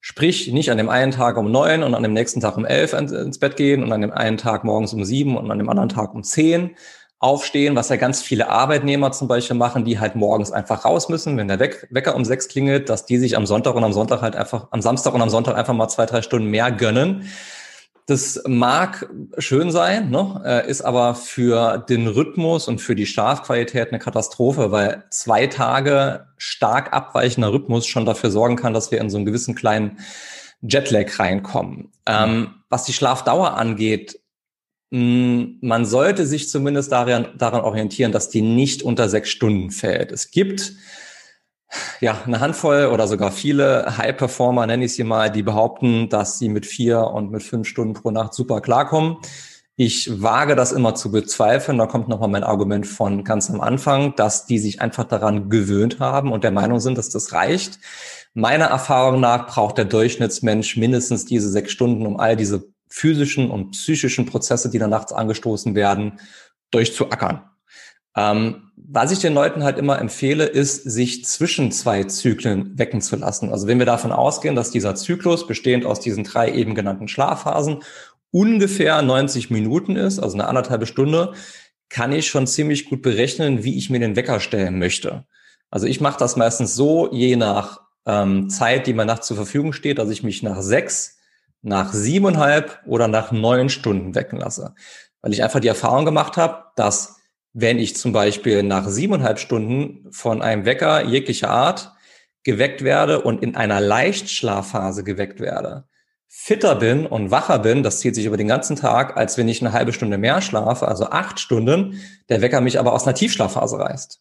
Sprich, nicht an dem einen Tag um neun und an dem nächsten Tag um elf ins Bett gehen und an dem einen Tag morgens um sieben und an dem anderen Tag um zehn aufstehen, was ja ganz viele Arbeitnehmer zum Beispiel machen, die halt morgens einfach raus müssen, wenn der Wecker um sechs klingelt, dass die sich am Sonntag und am Sonntag halt einfach, am Samstag und am Sonntag einfach mal zwei, drei Stunden mehr gönnen das mag schön sein, ne? Äh, ist aber für den Rhythmus und für die Schlafqualität eine Katastrophe, weil zwei Tage stark abweichender Rhythmus schon dafür sorgen kann, dass wir in so einen gewissen kleinen Jetlag reinkommen. Ähm, was die Schlafdauer angeht, mh, man sollte sich zumindest daran, daran orientieren, dass die nicht unter sechs Stunden fällt. Es gibt ja, eine Handvoll oder sogar viele High-Performer, nenne ich sie mal, die behaupten, dass sie mit vier und mit fünf Stunden pro Nacht super klarkommen. Ich wage das immer zu bezweifeln. Da kommt nochmal mein Argument von ganz am Anfang, dass die sich einfach daran gewöhnt haben und der Meinung sind, dass das reicht. Meiner Erfahrung nach braucht der Durchschnittsmensch mindestens diese sechs Stunden, um all diese physischen und psychischen Prozesse, die da nachts angestoßen werden, durchzuackern. Ähm, was ich den Leuten halt immer empfehle, ist, sich zwischen zwei Zyklen wecken zu lassen. Also wenn wir davon ausgehen, dass dieser Zyklus bestehend aus diesen drei eben genannten Schlafphasen ungefähr 90 Minuten ist, also eine anderthalbe Stunde, kann ich schon ziemlich gut berechnen, wie ich mir den Wecker stellen möchte. Also ich mache das meistens so, je nach ähm, Zeit, die mir nachts zur Verfügung steht, dass ich mich nach sechs, nach siebeneinhalb oder nach neun Stunden wecken lasse. Weil ich einfach die Erfahrung gemacht habe, dass wenn ich zum Beispiel nach siebeneinhalb Stunden von einem Wecker jeglicher Art geweckt werde und in einer Leichtschlafphase geweckt werde, fitter bin und wacher bin, das zieht sich über den ganzen Tag, als wenn ich eine halbe Stunde mehr schlafe, also acht Stunden, der Wecker mich aber aus einer Tiefschlafphase reißt.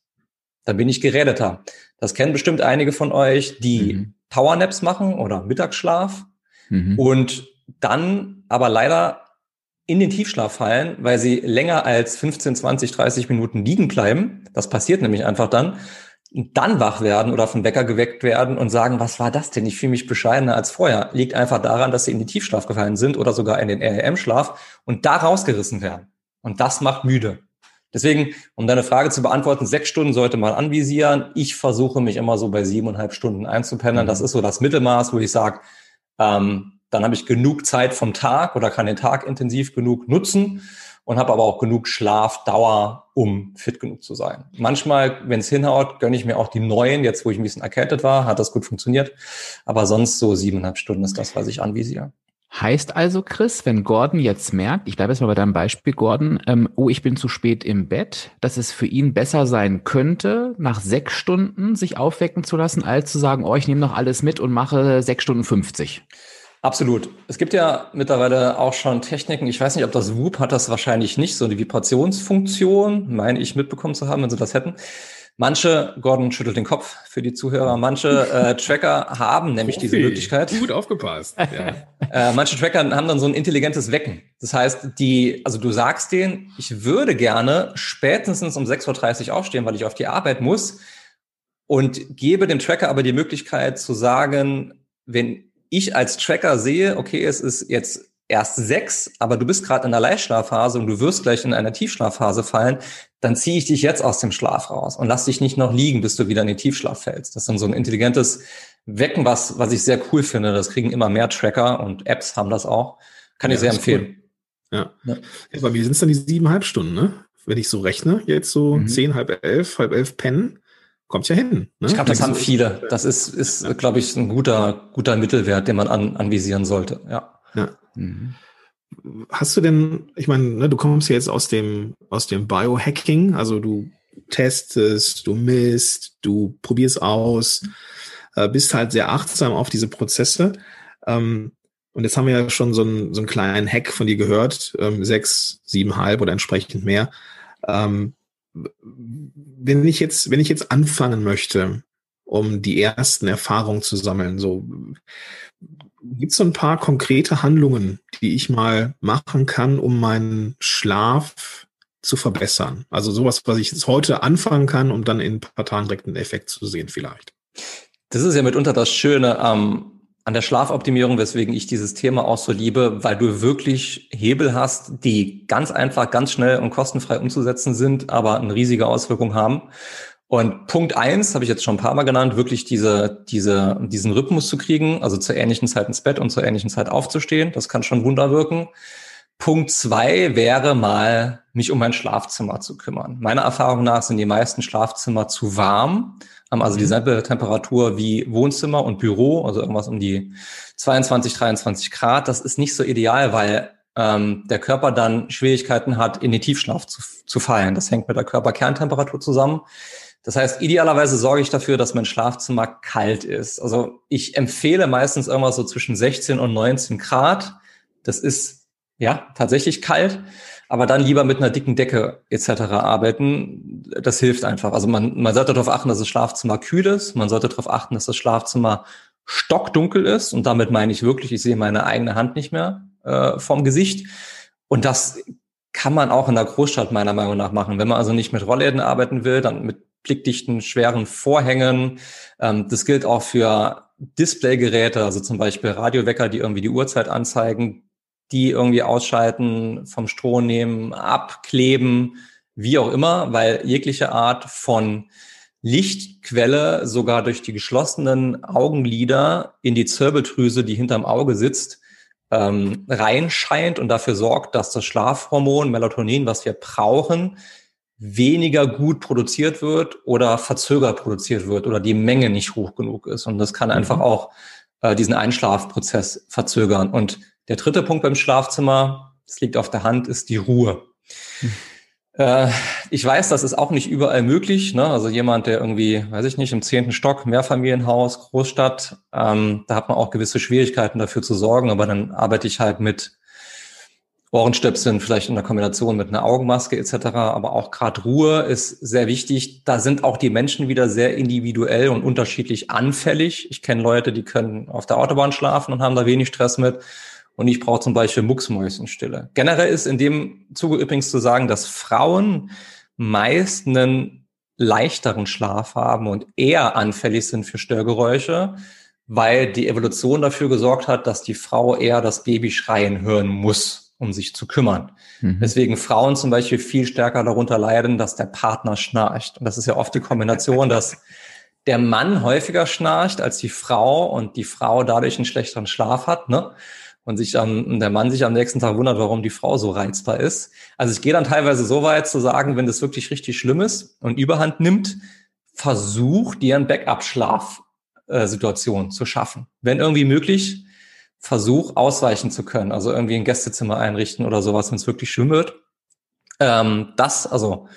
Dann bin ich geredeter. Das kennen bestimmt einige von euch, die mhm. Powernaps machen oder Mittagsschlaf mhm. und dann aber leider in den Tiefschlaf fallen, weil sie länger als 15, 20, 30 Minuten liegen bleiben. Das passiert nämlich einfach dann. Und dann wach werden oder vom Wecker geweckt werden und sagen, was war das denn? Ich fühle mich bescheidener als vorher. Liegt einfach daran, dass sie in den Tiefschlaf gefallen sind oder sogar in den REM-Schlaf und da rausgerissen werden. Und das macht müde. Deswegen, um deine Frage zu beantworten, sechs Stunden sollte man anvisieren. Ich versuche mich immer so bei siebeneinhalb Stunden einzupennen. Mhm. Das ist so das Mittelmaß, wo ich sage, ähm, dann habe ich genug Zeit vom Tag oder kann den Tag intensiv genug nutzen und habe aber auch genug Schlafdauer, um fit genug zu sein. Manchmal, wenn es hinhaut, gönne ich mir auch die neuen, jetzt wo ich ein bisschen erkältet war, hat das gut funktioniert. Aber sonst so siebeneinhalb Stunden ist das, was ich anvisiere. Heißt also, Chris, wenn Gordon jetzt merkt, ich bleibe jetzt mal bei deinem Beispiel, Gordon, ähm, oh, ich bin zu spät im Bett, dass es für ihn besser sein könnte, nach sechs Stunden sich aufwecken zu lassen, als zu sagen, oh, ich nehme noch alles mit und mache sechs Stunden fünfzig. Absolut. Es gibt ja mittlerweile auch schon Techniken. Ich weiß nicht, ob das Whoop hat das wahrscheinlich nicht, so eine Vibrationsfunktion, meine ich mitbekommen zu haben, wenn sie das hätten. Manche, Gordon schüttelt den Kopf für die Zuhörer, manche äh, *laughs* Tracker haben nämlich Profi. diese Möglichkeit. Gut aufgepasst. Ja. *laughs* äh, manche Tracker haben dann so ein intelligentes Wecken. Das heißt, die, also du sagst denen, ich würde gerne spätestens um 6.30 Uhr aufstehen, weil ich auf die Arbeit muss und gebe dem Tracker aber die Möglichkeit zu sagen, wenn ich als Tracker sehe, okay, es ist jetzt erst sechs, aber du bist gerade in der Leichtschlafphase und du wirst gleich in einer Tiefschlafphase fallen, dann ziehe ich dich jetzt aus dem Schlaf raus und lass dich nicht noch liegen, bis du wieder in den Tiefschlaf fällst. Das ist dann so ein intelligentes Wecken, was, was ich sehr cool finde. Das kriegen immer mehr Tracker und Apps haben das auch. Kann ja, ich sehr empfehlen. Cool. Ja. ja. Aber wie sind es dann die siebeneinhalb Stunden, ne? Wenn ich so rechne, jetzt so mhm. zehn, halb elf, halb elf pennen, kommt ja hin. Ne? Ich glaube, das haben viele. Das ist, ist ja. glaube ich, ein guter, guter Mittelwert, den man an, anvisieren sollte. Ja. ja. Mhm. Hast du denn, ich meine, ne, du kommst ja jetzt aus dem, aus dem Biohacking, also du testest, du misst, du probierst aus, äh, bist halt sehr achtsam auf diese Prozesse. Ähm, und jetzt haben wir ja schon so einen, so einen kleinen Hack von dir gehört, ähm, sechs, siebenhalb oder entsprechend mehr. Ähm, wenn ich jetzt, wenn ich jetzt anfangen möchte, um die ersten Erfahrungen zu sammeln, so gibt es so ein paar konkrete Handlungen, die ich mal machen kann, um meinen Schlaf zu verbessern? Also sowas, was ich jetzt heute anfangen kann, um dann in ein paar Tagen direkt einen Effekt zu sehen, vielleicht. Das ist ja mitunter das Schöne am an der Schlafoptimierung, weswegen ich dieses Thema auch so liebe, weil du wirklich Hebel hast, die ganz einfach, ganz schnell und kostenfrei umzusetzen sind, aber eine riesige Auswirkung haben. Und Punkt eins habe ich jetzt schon ein paar Mal genannt, wirklich diese, diese, diesen Rhythmus zu kriegen, also zur ähnlichen Zeit ins Bett und zur ähnlichen Zeit aufzustehen. Das kann schon Wunder wirken. Punkt zwei wäre mal, mich um mein Schlafzimmer zu kümmern. Meiner Erfahrung nach sind die meisten Schlafzimmer zu warm haben also dieselbe mhm. Temperatur wie Wohnzimmer und Büro, also irgendwas um die 22, 23 Grad. Das ist nicht so ideal, weil ähm, der Körper dann Schwierigkeiten hat, in den Tiefschlaf zu, zu fallen. Das hängt mit der Körperkerntemperatur zusammen. Das heißt, idealerweise sorge ich dafür, dass mein Schlafzimmer kalt ist. Also ich empfehle meistens irgendwas so zwischen 16 und 19 Grad. Das ist ja tatsächlich kalt aber dann lieber mit einer dicken Decke etc. arbeiten. Das hilft einfach. Also man, man sollte darauf achten, dass das Schlafzimmer kühl ist. Man sollte darauf achten, dass das Schlafzimmer stockdunkel ist. Und damit meine ich wirklich, ich sehe meine eigene Hand nicht mehr äh, vom Gesicht. Und das kann man auch in der Großstadt meiner Meinung nach machen. Wenn man also nicht mit Rollläden arbeiten will, dann mit blickdichten, schweren Vorhängen. Ähm, das gilt auch für Displaygeräte, also zum Beispiel Radiowecker, die irgendwie die Uhrzeit anzeigen die irgendwie ausschalten, vom Stroh nehmen, abkleben, wie auch immer, weil jegliche Art von Lichtquelle sogar durch die geschlossenen Augenlider in die Zirbeldrüse, die hinterm Auge sitzt, ähm, reinscheint und dafür sorgt, dass das Schlafhormon Melatonin, was wir brauchen, weniger gut produziert wird oder verzögert produziert wird oder die Menge nicht hoch genug ist. Und das kann einfach mhm. auch äh, diesen Einschlafprozess verzögern. Und der dritte Punkt beim Schlafzimmer, das liegt auf der Hand, ist die Ruhe. Hm. Äh, ich weiß, das ist auch nicht überall möglich. Ne? Also jemand, der irgendwie, weiß ich nicht, im zehnten Stock, Mehrfamilienhaus, Großstadt, ähm, da hat man auch gewisse Schwierigkeiten dafür zu sorgen, aber dann arbeite ich halt mit Ohrenstöpseln, vielleicht in der Kombination mit einer Augenmaske etc. Aber auch gerade Ruhe ist sehr wichtig. Da sind auch die Menschen wieder sehr individuell und unterschiedlich anfällig. Ich kenne Leute, die können auf der Autobahn schlafen und haben da wenig Stress mit und ich brauche zum Beispiel Mucksmäuschenstille. Generell ist in dem Zuge übrigens zu sagen, dass Frauen meist einen leichteren Schlaf haben und eher anfällig sind für Störgeräusche, weil die Evolution dafür gesorgt hat, dass die Frau eher das Baby schreien hören muss, um sich zu kümmern. Mhm. Deswegen Frauen zum Beispiel viel stärker darunter leiden, dass der Partner schnarcht. Und das ist ja oft die Kombination, dass der Mann häufiger schnarcht als die Frau und die Frau dadurch einen schlechteren Schlaf hat. Ne? und sich am, der Mann sich am nächsten Tag wundert, warum die Frau so reizbar ist. Also ich gehe dann teilweise so weit zu sagen, wenn das wirklich richtig schlimm ist und Überhand nimmt, versuch dir ein Backup-Schlaf-Situation zu schaffen. Wenn irgendwie möglich, versuch ausweichen zu können, also irgendwie ein Gästezimmer einrichten oder sowas, wenn es wirklich schlimm wird. Ähm, das, also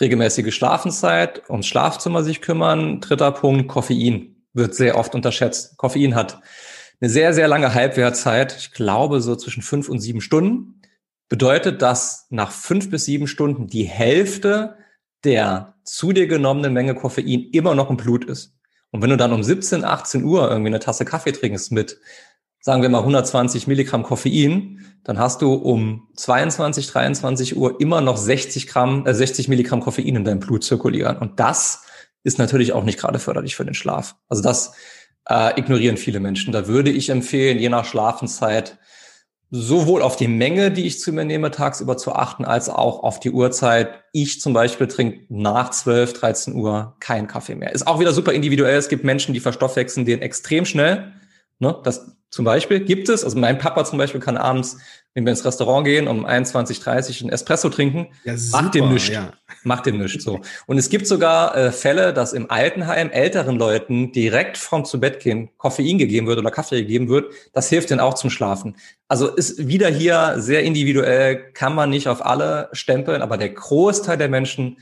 regelmäßige Schlafenszeit, ums Schlafzimmer sich kümmern. Dritter Punkt, Koffein wird sehr oft unterschätzt. Koffein hat eine sehr, sehr lange Halbwertzeit, ich glaube so zwischen fünf und sieben Stunden, bedeutet, dass nach fünf bis sieben Stunden die Hälfte der zu dir genommenen Menge Koffein immer noch im Blut ist. Und wenn du dann um 17, 18 Uhr irgendwie eine Tasse Kaffee trinkst mit, sagen wir mal 120 Milligramm Koffein, dann hast du um 22, 23 Uhr immer noch 60 Gramm, äh 60 Milligramm Koffein in deinem Blut zirkulieren. Und das ist natürlich auch nicht gerade förderlich für den Schlaf. Also das äh, ignorieren viele Menschen. Da würde ich empfehlen, je nach Schlafenszeit sowohl auf die Menge, die ich zu mir nehme, tagsüber zu achten, als auch auf die Uhrzeit. Ich zum Beispiel trinke nach 12, 13 Uhr keinen Kaffee mehr. Ist auch wieder super individuell. Es gibt Menschen, die verstoffwechseln den extrem schnell. Ne? Das zum Beispiel gibt es. Also mein Papa zum Beispiel kann abends wenn wir ins Restaurant gehen, um 21.30 einen Espresso trinken, ja, super, macht dem nichts. Ja. Macht dem nichts. So. Und es gibt sogar äh, Fälle, dass im Altenheim älteren Leuten direkt vom zu Bett gehen Koffein gegeben wird oder Kaffee gegeben wird. Das hilft denen auch zum Schlafen. Also ist wieder hier sehr individuell, kann man nicht auf alle stempeln, aber der Großteil der Menschen,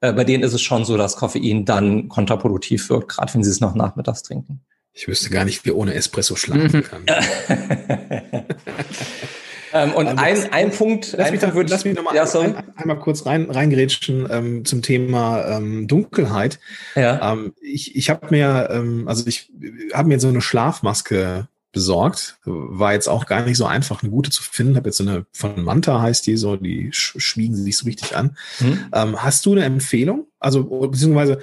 äh, bei denen ist es schon so, dass Koffein dann kontraproduktiv wirkt, gerade wenn sie es noch nachmittags trinken. Ich wüsste gar nicht, wie ohne Espresso schlafen kann. *laughs* Ähm, und also, ein, ein Punkt, lass mich, da, würde, lass mich noch mal ja, ein, einmal kurz rein, reingerätschen ähm, zum Thema ähm, Dunkelheit. Ja. Ähm, ich ich habe mir, ähm, also ich habe mir so eine Schlafmaske besorgt. War jetzt auch gar nicht so einfach, eine gute zu finden. Habe jetzt so eine von Manta heißt die so, die schwiegen sich so richtig an. Hm. Ähm, hast du eine Empfehlung? Also beziehungsweise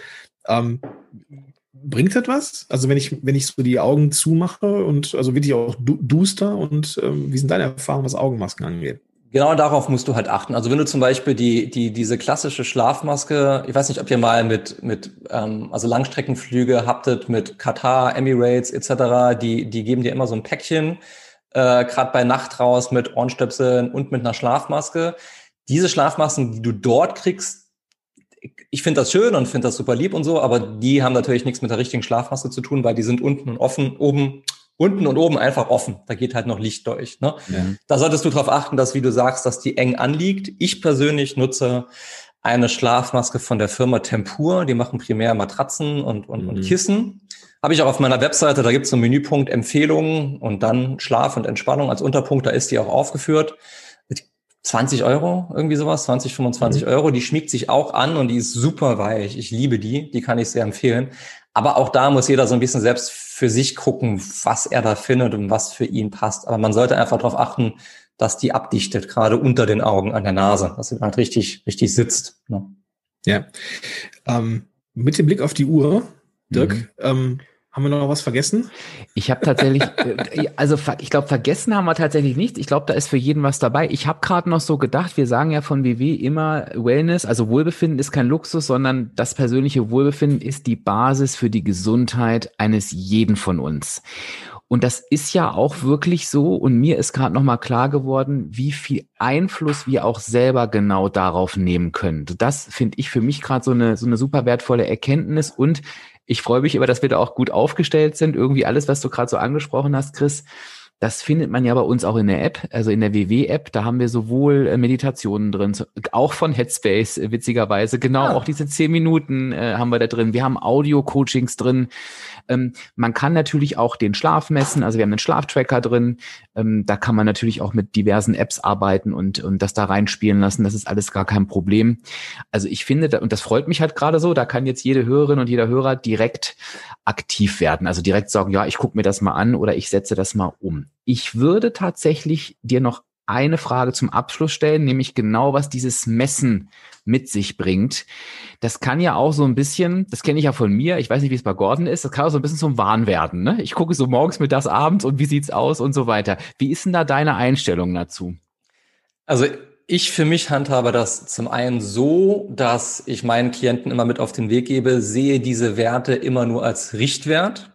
bringt das was? Also wenn ich, wenn ich so die Augen zumache und also wirklich auch du, duster und ähm, wie sind deine Erfahrungen, was Augenmasken angeht? Genau darauf musst du halt achten. Also wenn du zum Beispiel die, die, diese klassische Schlafmaske, ich weiß nicht, ob ihr mal mit, mit ähm, also Langstreckenflüge habtet mit Katar, Emirates etc., die, die geben dir immer so ein Päckchen, äh, gerade bei Nacht raus mit Ohrenstöpseln und mit einer Schlafmaske. Diese Schlafmasken, die du dort kriegst, ich finde das schön und finde das super lieb und so, aber die haben natürlich nichts mit der richtigen Schlafmaske zu tun, weil die sind unten und offen, oben unten und oben einfach offen. Da geht halt noch Licht durch. Ne? Ja. Da solltest du darauf achten, dass, wie du sagst, dass die eng anliegt. Ich persönlich nutze eine Schlafmaske von der Firma Tempur. Die machen primär Matratzen und, und, mhm. und Kissen. Habe ich auch auf meiner Webseite, da gibt es einen Menüpunkt Empfehlungen und dann Schlaf und Entspannung als Unterpunkt, da ist die auch aufgeführt. 20 Euro, irgendwie sowas, 20, 25 mhm. Euro. Die schmiegt sich auch an und die ist super weich. Ich liebe die, die kann ich sehr empfehlen. Aber auch da muss jeder so ein bisschen selbst für sich gucken, was er da findet und was für ihn passt. Aber man sollte einfach darauf achten, dass die abdichtet, gerade unter den Augen, an der Nase, dass sie halt richtig, richtig sitzt. Ne? Ja. Ähm, mit dem Blick auf die Uhr, Dirk, mhm. ähm, haben wir noch was vergessen? Ich habe tatsächlich, *laughs* äh, also ich glaube, vergessen haben wir tatsächlich nichts. Ich glaube, da ist für jeden was dabei. Ich habe gerade noch so gedacht, wir sagen ja von WW immer Wellness, also Wohlbefinden ist kein Luxus, sondern das persönliche Wohlbefinden ist die Basis für die Gesundheit eines jeden von uns. Und das ist ja auch wirklich so. Und mir ist gerade nochmal klar geworden, wie viel Einfluss wir auch selber genau darauf nehmen können. Das finde ich für mich gerade so eine, so eine super wertvolle Erkenntnis. Und ich freue mich über, dass wir da auch gut aufgestellt sind. Irgendwie alles, was du gerade so angesprochen hast, Chris, das findet man ja bei uns auch in der App, also in der WW-App. Da haben wir sowohl äh, Meditationen drin, auch von Headspace, äh, witzigerweise. Genau, ah. auch diese zehn Minuten äh, haben wir da drin. Wir haben Audio-Coachings drin. Ähm, man kann natürlich auch den Schlaf messen. Also wir haben einen Schlaftracker drin. Ähm, da kann man natürlich auch mit diversen Apps arbeiten und, und das da reinspielen lassen. Das ist alles gar kein Problem. Also ich finde, und das freut mich halt gerade so, da kann jetzt jede Hörerin und jeder Hörer direkt aktiv werden. Also direkt sagen, ja, ich gucke mir das mal an oder ich setze das mal um. Ich würde tatsächlich dir noch eine Frage zum Abschluss stellen, nämlich genau, was dieses Messen mit sich bringt. Das kann ja auch so ein bisschen, das kenne ich ja von mir, ich weiß nicht, wie es bei Gordon ist, das kann auch so ein bisschen zum Wahn werden. Ne? Ich gucke so morgens, mit das abends und wie sieht's aus und so weiter. Wie ist denn da deine Einstellung dazu? Also ich für mich handhabe das zum einen so, dass ich meinen Klienten immer mit auf den Weg gebe, sehe diese Werte immer nur als Richtwert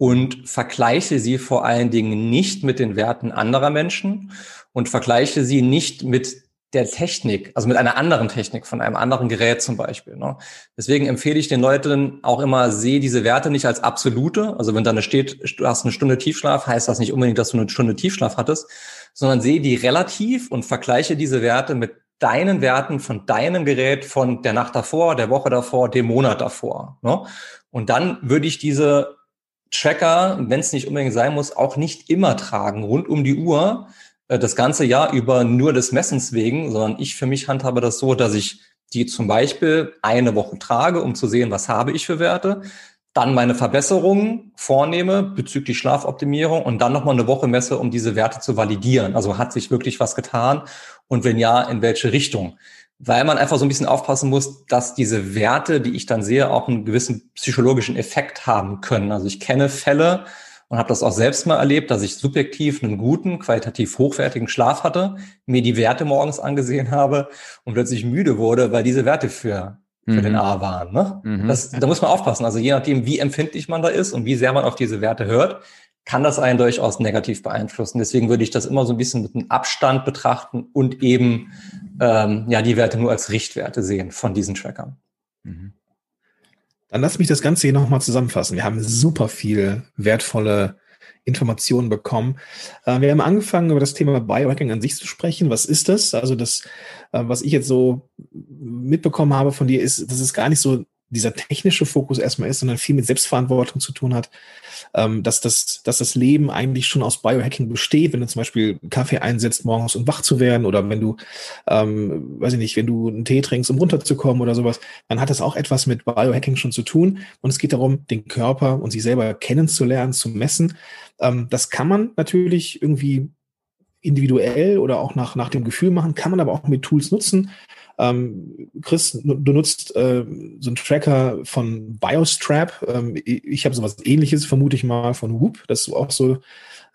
und vergleiche sie vor allen Dingen nicht mit den Werten anderer Menschen und vergleiche sie nicht mit der Technik, also mit einer anderen Technik, von einem anderen Gerät zum Beispiel. Ne? Deswegen empfehle ich den Leuten auch immer, sehe diese Werte nicht als absolute. Also wenn da steht, du hast eine Stunde Tiefschlaf, heißt das nicht unbedingt, dass du eine Stunde Tiefschlaf hattest, sondern sehe die relativ und vergleiche diese Werte mit deinen Werten von deinem Gerät von der Nacht davor, der Woche davor, dem Monat davor. Ne? Und dann würde ich diese Tracker, wenn es nicht unbedingt sein muss, auch nicht immer tragen, rund um die Uhr, äh, das ganze Jahr über nur des Messens wegen, sondern ich für mich handhabe das so, dass ich die zum Beispiel eine Woche trage, um zu sehen, was habe ich für Werte, dann meine Verbesserungen vornehme bezüglich Schlafoptimierung und dann nochmal eine Woche messe, um diese Werte zu validieren. Also hat sich wirklich was getan und wenn ja, in welche Richtung? Weil man einfach so ein bisschen aufpassen muss, dass diese Werte, die ich dann sehe, auch einen gewissen psychologischen Effekt haben können. Also ich kenne Fälle, und habe das auch selbst mal erlebt, dass ich subjektiv einen guten, qualitativ hochwertigen Schlaf hatte, mir die Werte morgens angesehen habe und plötzlich müde wurde, weil diese Werte für, für mhm. den A waren. Ne? Mhm. Das, da muss man aufpassen. Also je nachdem, wie empfindlich man da ist und wie sehr man auf diese Werte hört, kann das einen durchaus negativ beeinflussen. Deswegen würde ich das immer so ein bisschen mit einem Abstand betrachten und eben ähm, ja die Werte nur als Richtwerte sehen von diesen Trackern. Mhm. Dann lass mich das Ganze hier nochmal zusammenfassen. Wir haben super viel wertvolle Informationen bekommen. Äh, wir haben angefangen, über das Thema Biohacking an sich zu sprechen. Was ist das? Also das, äh, was ich jetzt so mitbekommen habe von dir, ist, dass es gar nicht so dieser technische Fokus erstmal ist, sondern viel mit Selbstverantwortung zu tun hat ähm, dass, das, dass das Leben eigentlich schon aus Biohacking besteht, wenn du zum Beispiel Kaffee einsetzt morgens, um wach zu werden, oder wenn du, ähm, weiß ich nicht, wenn du einen Tee trinkst, um runterzukommen oder sowas, dann hat das auch etwas mit Biohacking schon zu tun. Und es geht darum, den Körper und sich selber kennenzulernen, zu messen. Ähm, das kann man natürlich irgendwie individuell oder auch nach, nach dem Gefühl machen, kann man aber auch mit Tools nutzen. Ähm, Chris, du nutzt äh, so einen Tracker von Biostrap. Ähm, ich habe sowas ähnliches, vermute ich mal, von Whoop. Das ist auch so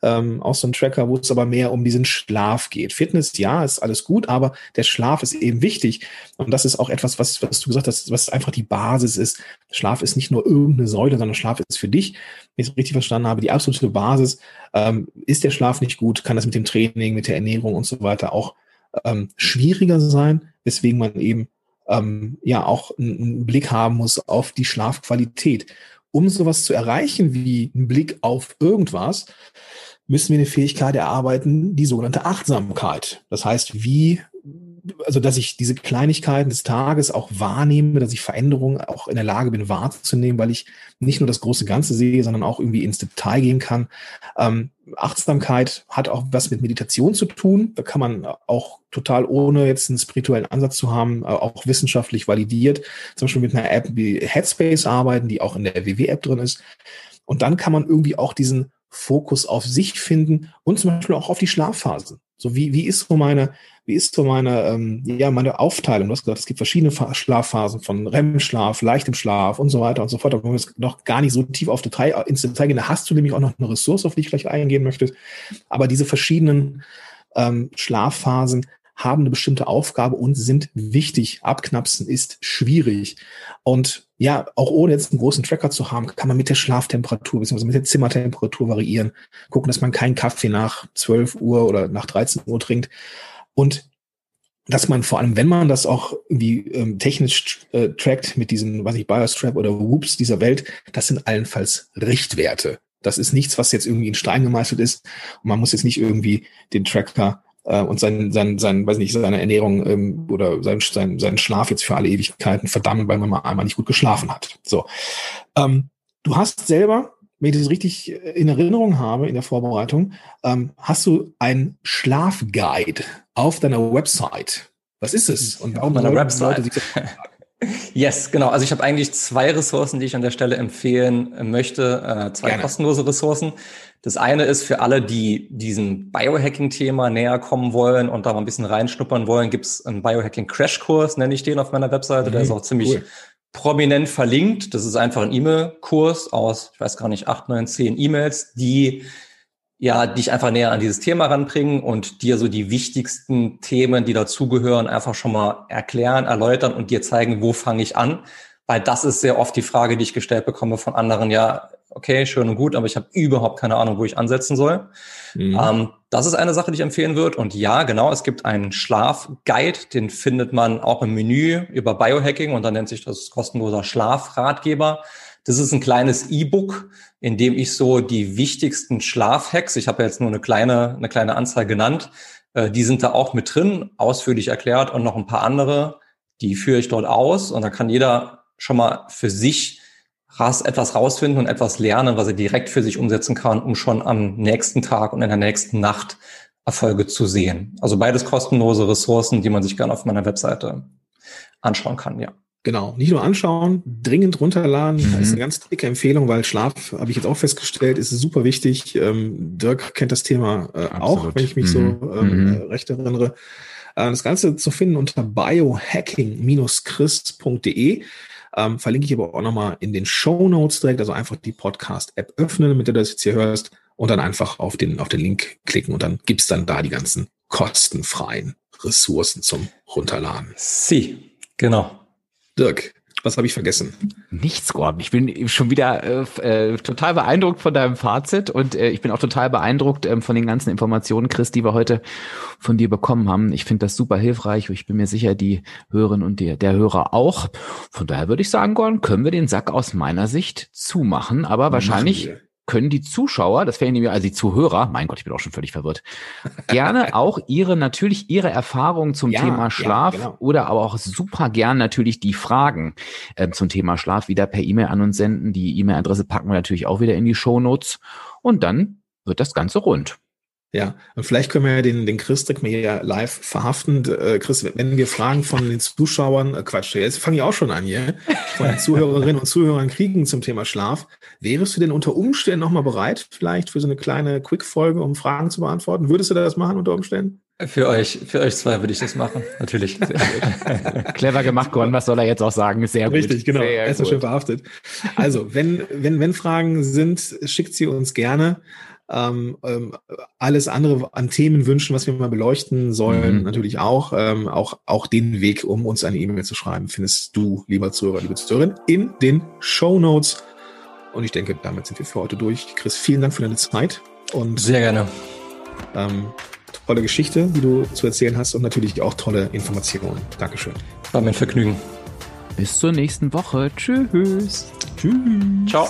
ähm, auch so ein Tracker, wo es aber mehr um diesen Schlaf geht. Fitness, ja, ist alles gut, aber der Schlaf ist eben wichtig. Und das ist auch etwas, was, was du gesagt hast, was einfach die Basis ist. Schlaf ist nicht nur irgendeine Säule, sondern Schlaf ist für dich, wenn ich es richtig verstanden habe, die absolute Basis. Ähm, ist der Schlaf nicht gut, kann das mit dem Training, mit der Ernährung und so weiter auch ähm, schwieriger sein, weswegen man eben ähm, ja auch einen, einen Blick haben muss auf die Schlafqualität. Um sowas zu erreichen wie ein Blick auf irgendwas, müssen wir eine Fähigkeit erarbeiten, die sogenannte Achtsamkeit. Das heißt, wie, also dass ich diese Kleinigkeiten des Tages auch wahrnehme, dass ich Veränderungen auch in der Lage bin wahrzunehmen, weil ich nicht nur das große Ganze sehe, sondern auch irgendwie ins Detail gehen kann. Ähm, Achtsamkeit hat auch was mit Meditation zu tun. Da kann man auch total ohne jetzt einen spirituellen Ansatz zu haben, äh, auch wissenschaftlich validiert, zum Beispiel mit einer App wie Headspace arbeiten, die auch in der WW-App drin ist. Und dann kann man irgendwie auch diesen Fokus auf sich finden und zum Beispiel auch auf die Schlafphasen. So wie, wie ist so meine, wie ist so meine, ähm, ja, meine Aufteilung? Du hast gesagt, es gibt verschiedene Schlafphasen von REM-Schlaf, leichtem Schlaf und so weiter und so fort. Da wollen wir jetzt noch gar nicht so tief auf Detail, ins Detail gehen. Da hast du nämlich auch noch eine Ressource, auf die ich gleich eingehen möchte. Aber diese verschiedenen ähm, Schlafphasen haben eine bestimmte Aufgabe und sind wichtig. Abknapsen ist schwierig. Und ja, auch ohne jetzt einen großen Tracker zu haben, kann man mit der Schlaftemperatur bzw. mit der Zimmertemperatur variieren. Gucken, dass man keinen Kaffee nach 12 Uhr oder nach 13 Uhr trinkt. Und dass man vor allem, wenn man das auch irgendwie ähm, technisch äh, trackt mit diesen, weiß ich, Biostrap oder Whoops dieser Welt, das sind allenfalls Richtwerte. Das ist nichts, was jetzt irgendwie in Stein gemeißelt ist. Und man muss jetzt nicht irgendwie den Tracker äh, und sein, sein, sein, weiß nicht, seine Ernährung ähm, oder sein, sein, seinen Schlaf jetzt für alle Ewigkeiten verdammen, weil man mal einmal nicht gut geschlafen hat. So. Ähm, du hast selber, wenn ich das richtig in Erinnerung habe in der Vorbereitung, ähm, hast du ein Schlafguide auf deiner Website. Was ist es? Und warum auf meiner Website? Leute *laughs* Yes, genau. Also ich habe eigentlich zwei Ressourcen, die ich an der Stelle empfehlen möchte. Äh, zwei Gerne. kostenlose Ressourcen. Das eine ist für alle, die diesem Biohacking-Thema näher kommen wollen und da mal ein bisschen reinschnuppern wollen, gibt es einen Biohacking-Crash-Kurs, nenne ich den auf meiner Webseite. Mhm, Der ist auch ziemlich cool. prominent verlinkt. Das ist einfach ein E-Mail-Kurs aus, ich weiß gar nicht, acht, neun, zehn E-Mails, die ja, dich einfach näher an dieses Thema ranbringen und dir so die wichtigsten Themen, die dazugehören, einfach schon mal erklären, erläutern und dir zeigen, wo fange ich an. Weil das ist sehr oft die Frage, die ich gestellt bekomme von anderen, ja, okay, schön und gut, aber ich habe überhaupt keine Ahnung, wo ich ansetzen soll. Mhm. Ähm, das ist eine Sache, die ich empfehlen würde. Und ja, genau, es gibt einen Schlafguide, den findet man auch im Menü über Biohacking und dann nennt sich das kostenloser Schlafratgeber. Das ist ein kleines E-Book, in dem ich so die wichtigsten Schlafhacks, ich habe jetzt nur eine kleine, eine kleine Anzahl genannt, äh, die sind da auch mit drin, ausführlich erklärt und noch ein paar andere, die führe ich dort aus und da kann jeder schon mal für sich etwas rausfinden und etwas lernen, was er direkt für sich umsetzen kann, um schon am nächsten Tag und in der nächsten Nacht Erfolge zu sehen. Also beides kostenlose Ressourcen, die man sich gerne auf meiner Webseite anschauen kann, ja. Genau, nicht nur anschauen, dringend runterladen. Mhm. Das ist eine ganz dicke Empfehlung, weil Schlaf, habe ich jetzt auch festgestellt, ist super wichtig. Ähm, Dirk kennt das Thema äh, auch, wenn ich mich mhm. so ähm, mhm. recht erinnere. Äh, das Ganze zu finden unter biohacking-chris.de. Ähm, verlinke ich aber auch nochmal in den Show Notes direkt, also einfach die Podcast-App öffnen, mit der du das jetzt hier hörst, und dann einfach auf den, auf den Link klicken und dann gibt's dann da die ganzen kostenfreien Ressourcen zum Runterladen. Sie, genau. Dirk, was habe ich vergessen? Nichts, Gordon. Ich bin schon wieder äh, äh, total beeindruckt von deinem Fazit und äh, ich bin auch total beeindruckt äh, von den ganzen Informationen, Chris, die wir heute von dir bekommen haben. Ich finde das super hilfreich und ich bin mir sicher, die Hörerinnen und die, der Hörer auch. Von daher würde ich sagen, Gordon, können wir den Sack aus meiner Sicht zumachen, aber wahrscheinlich können die Zuschauer, das wären also die Zuhörer, mein Gott, ich bin auch schon völlig verwirrt, gerne *laughs* auch ihre, natürlich ihre Erfahrungen zum ja, Thema Schlaf ja, genau. oder aber auch super gern natürlich die Fragen äh, zum Thema Schlaf wieder per E-Mail an uns senden. Die E-Mail-Adresse packen wir natürlich auch wieder in die Show Notes und dann wird das Ganze rund. Ja, und vielleicht können wir ja den, den Chris direkt mal hier live verhaften. Äh, Chris, wenn wir Fragen von den Zuschauern, äh, Quatsch, jetzt fange ich auch schon an hier, von den Zuhörerinnen und Zuhörern kriegen zum Thema Schlaf, wärst du denn unter Umständen nochmal bereit, vielleicht für so eine kleine Quick-Folge, um Fragen zu beantworten? Würdest du das machen unter Umständen? Für euch, für euch zwei würde ich das machen, natürlich. Clever gemacht, Gordon, was soll er jetzt auch sagen? Sehr gut. Richtig, genau. Sehr er ist ja schön verhaftet. Also, wenn, wenn, wenn Fragen sind, schickt sie uns gerne. Ähm, ähm, alles andere an Themenwünschen, was wir mal beleuchten sollen, mhm. natürlich auch. Ähm, auch. Auch den Weg, um uns eine E-Mail zu schreiben, findest du, lieber Zuhörer, liebe Zuhörerin, in den Show Notes. Und ich denke, damit sind wir für heute durch. Chris, vielen Dank für deine Zeit. Und Sehr gerne. Ähm, tolle Geschichte, die du zu erzählen hast und natürlich auch tolle Informationen. Dankeschön. War mein Vergnügen. Bis zur nächsten Woche. Tschüss. Tschüss. Ciao.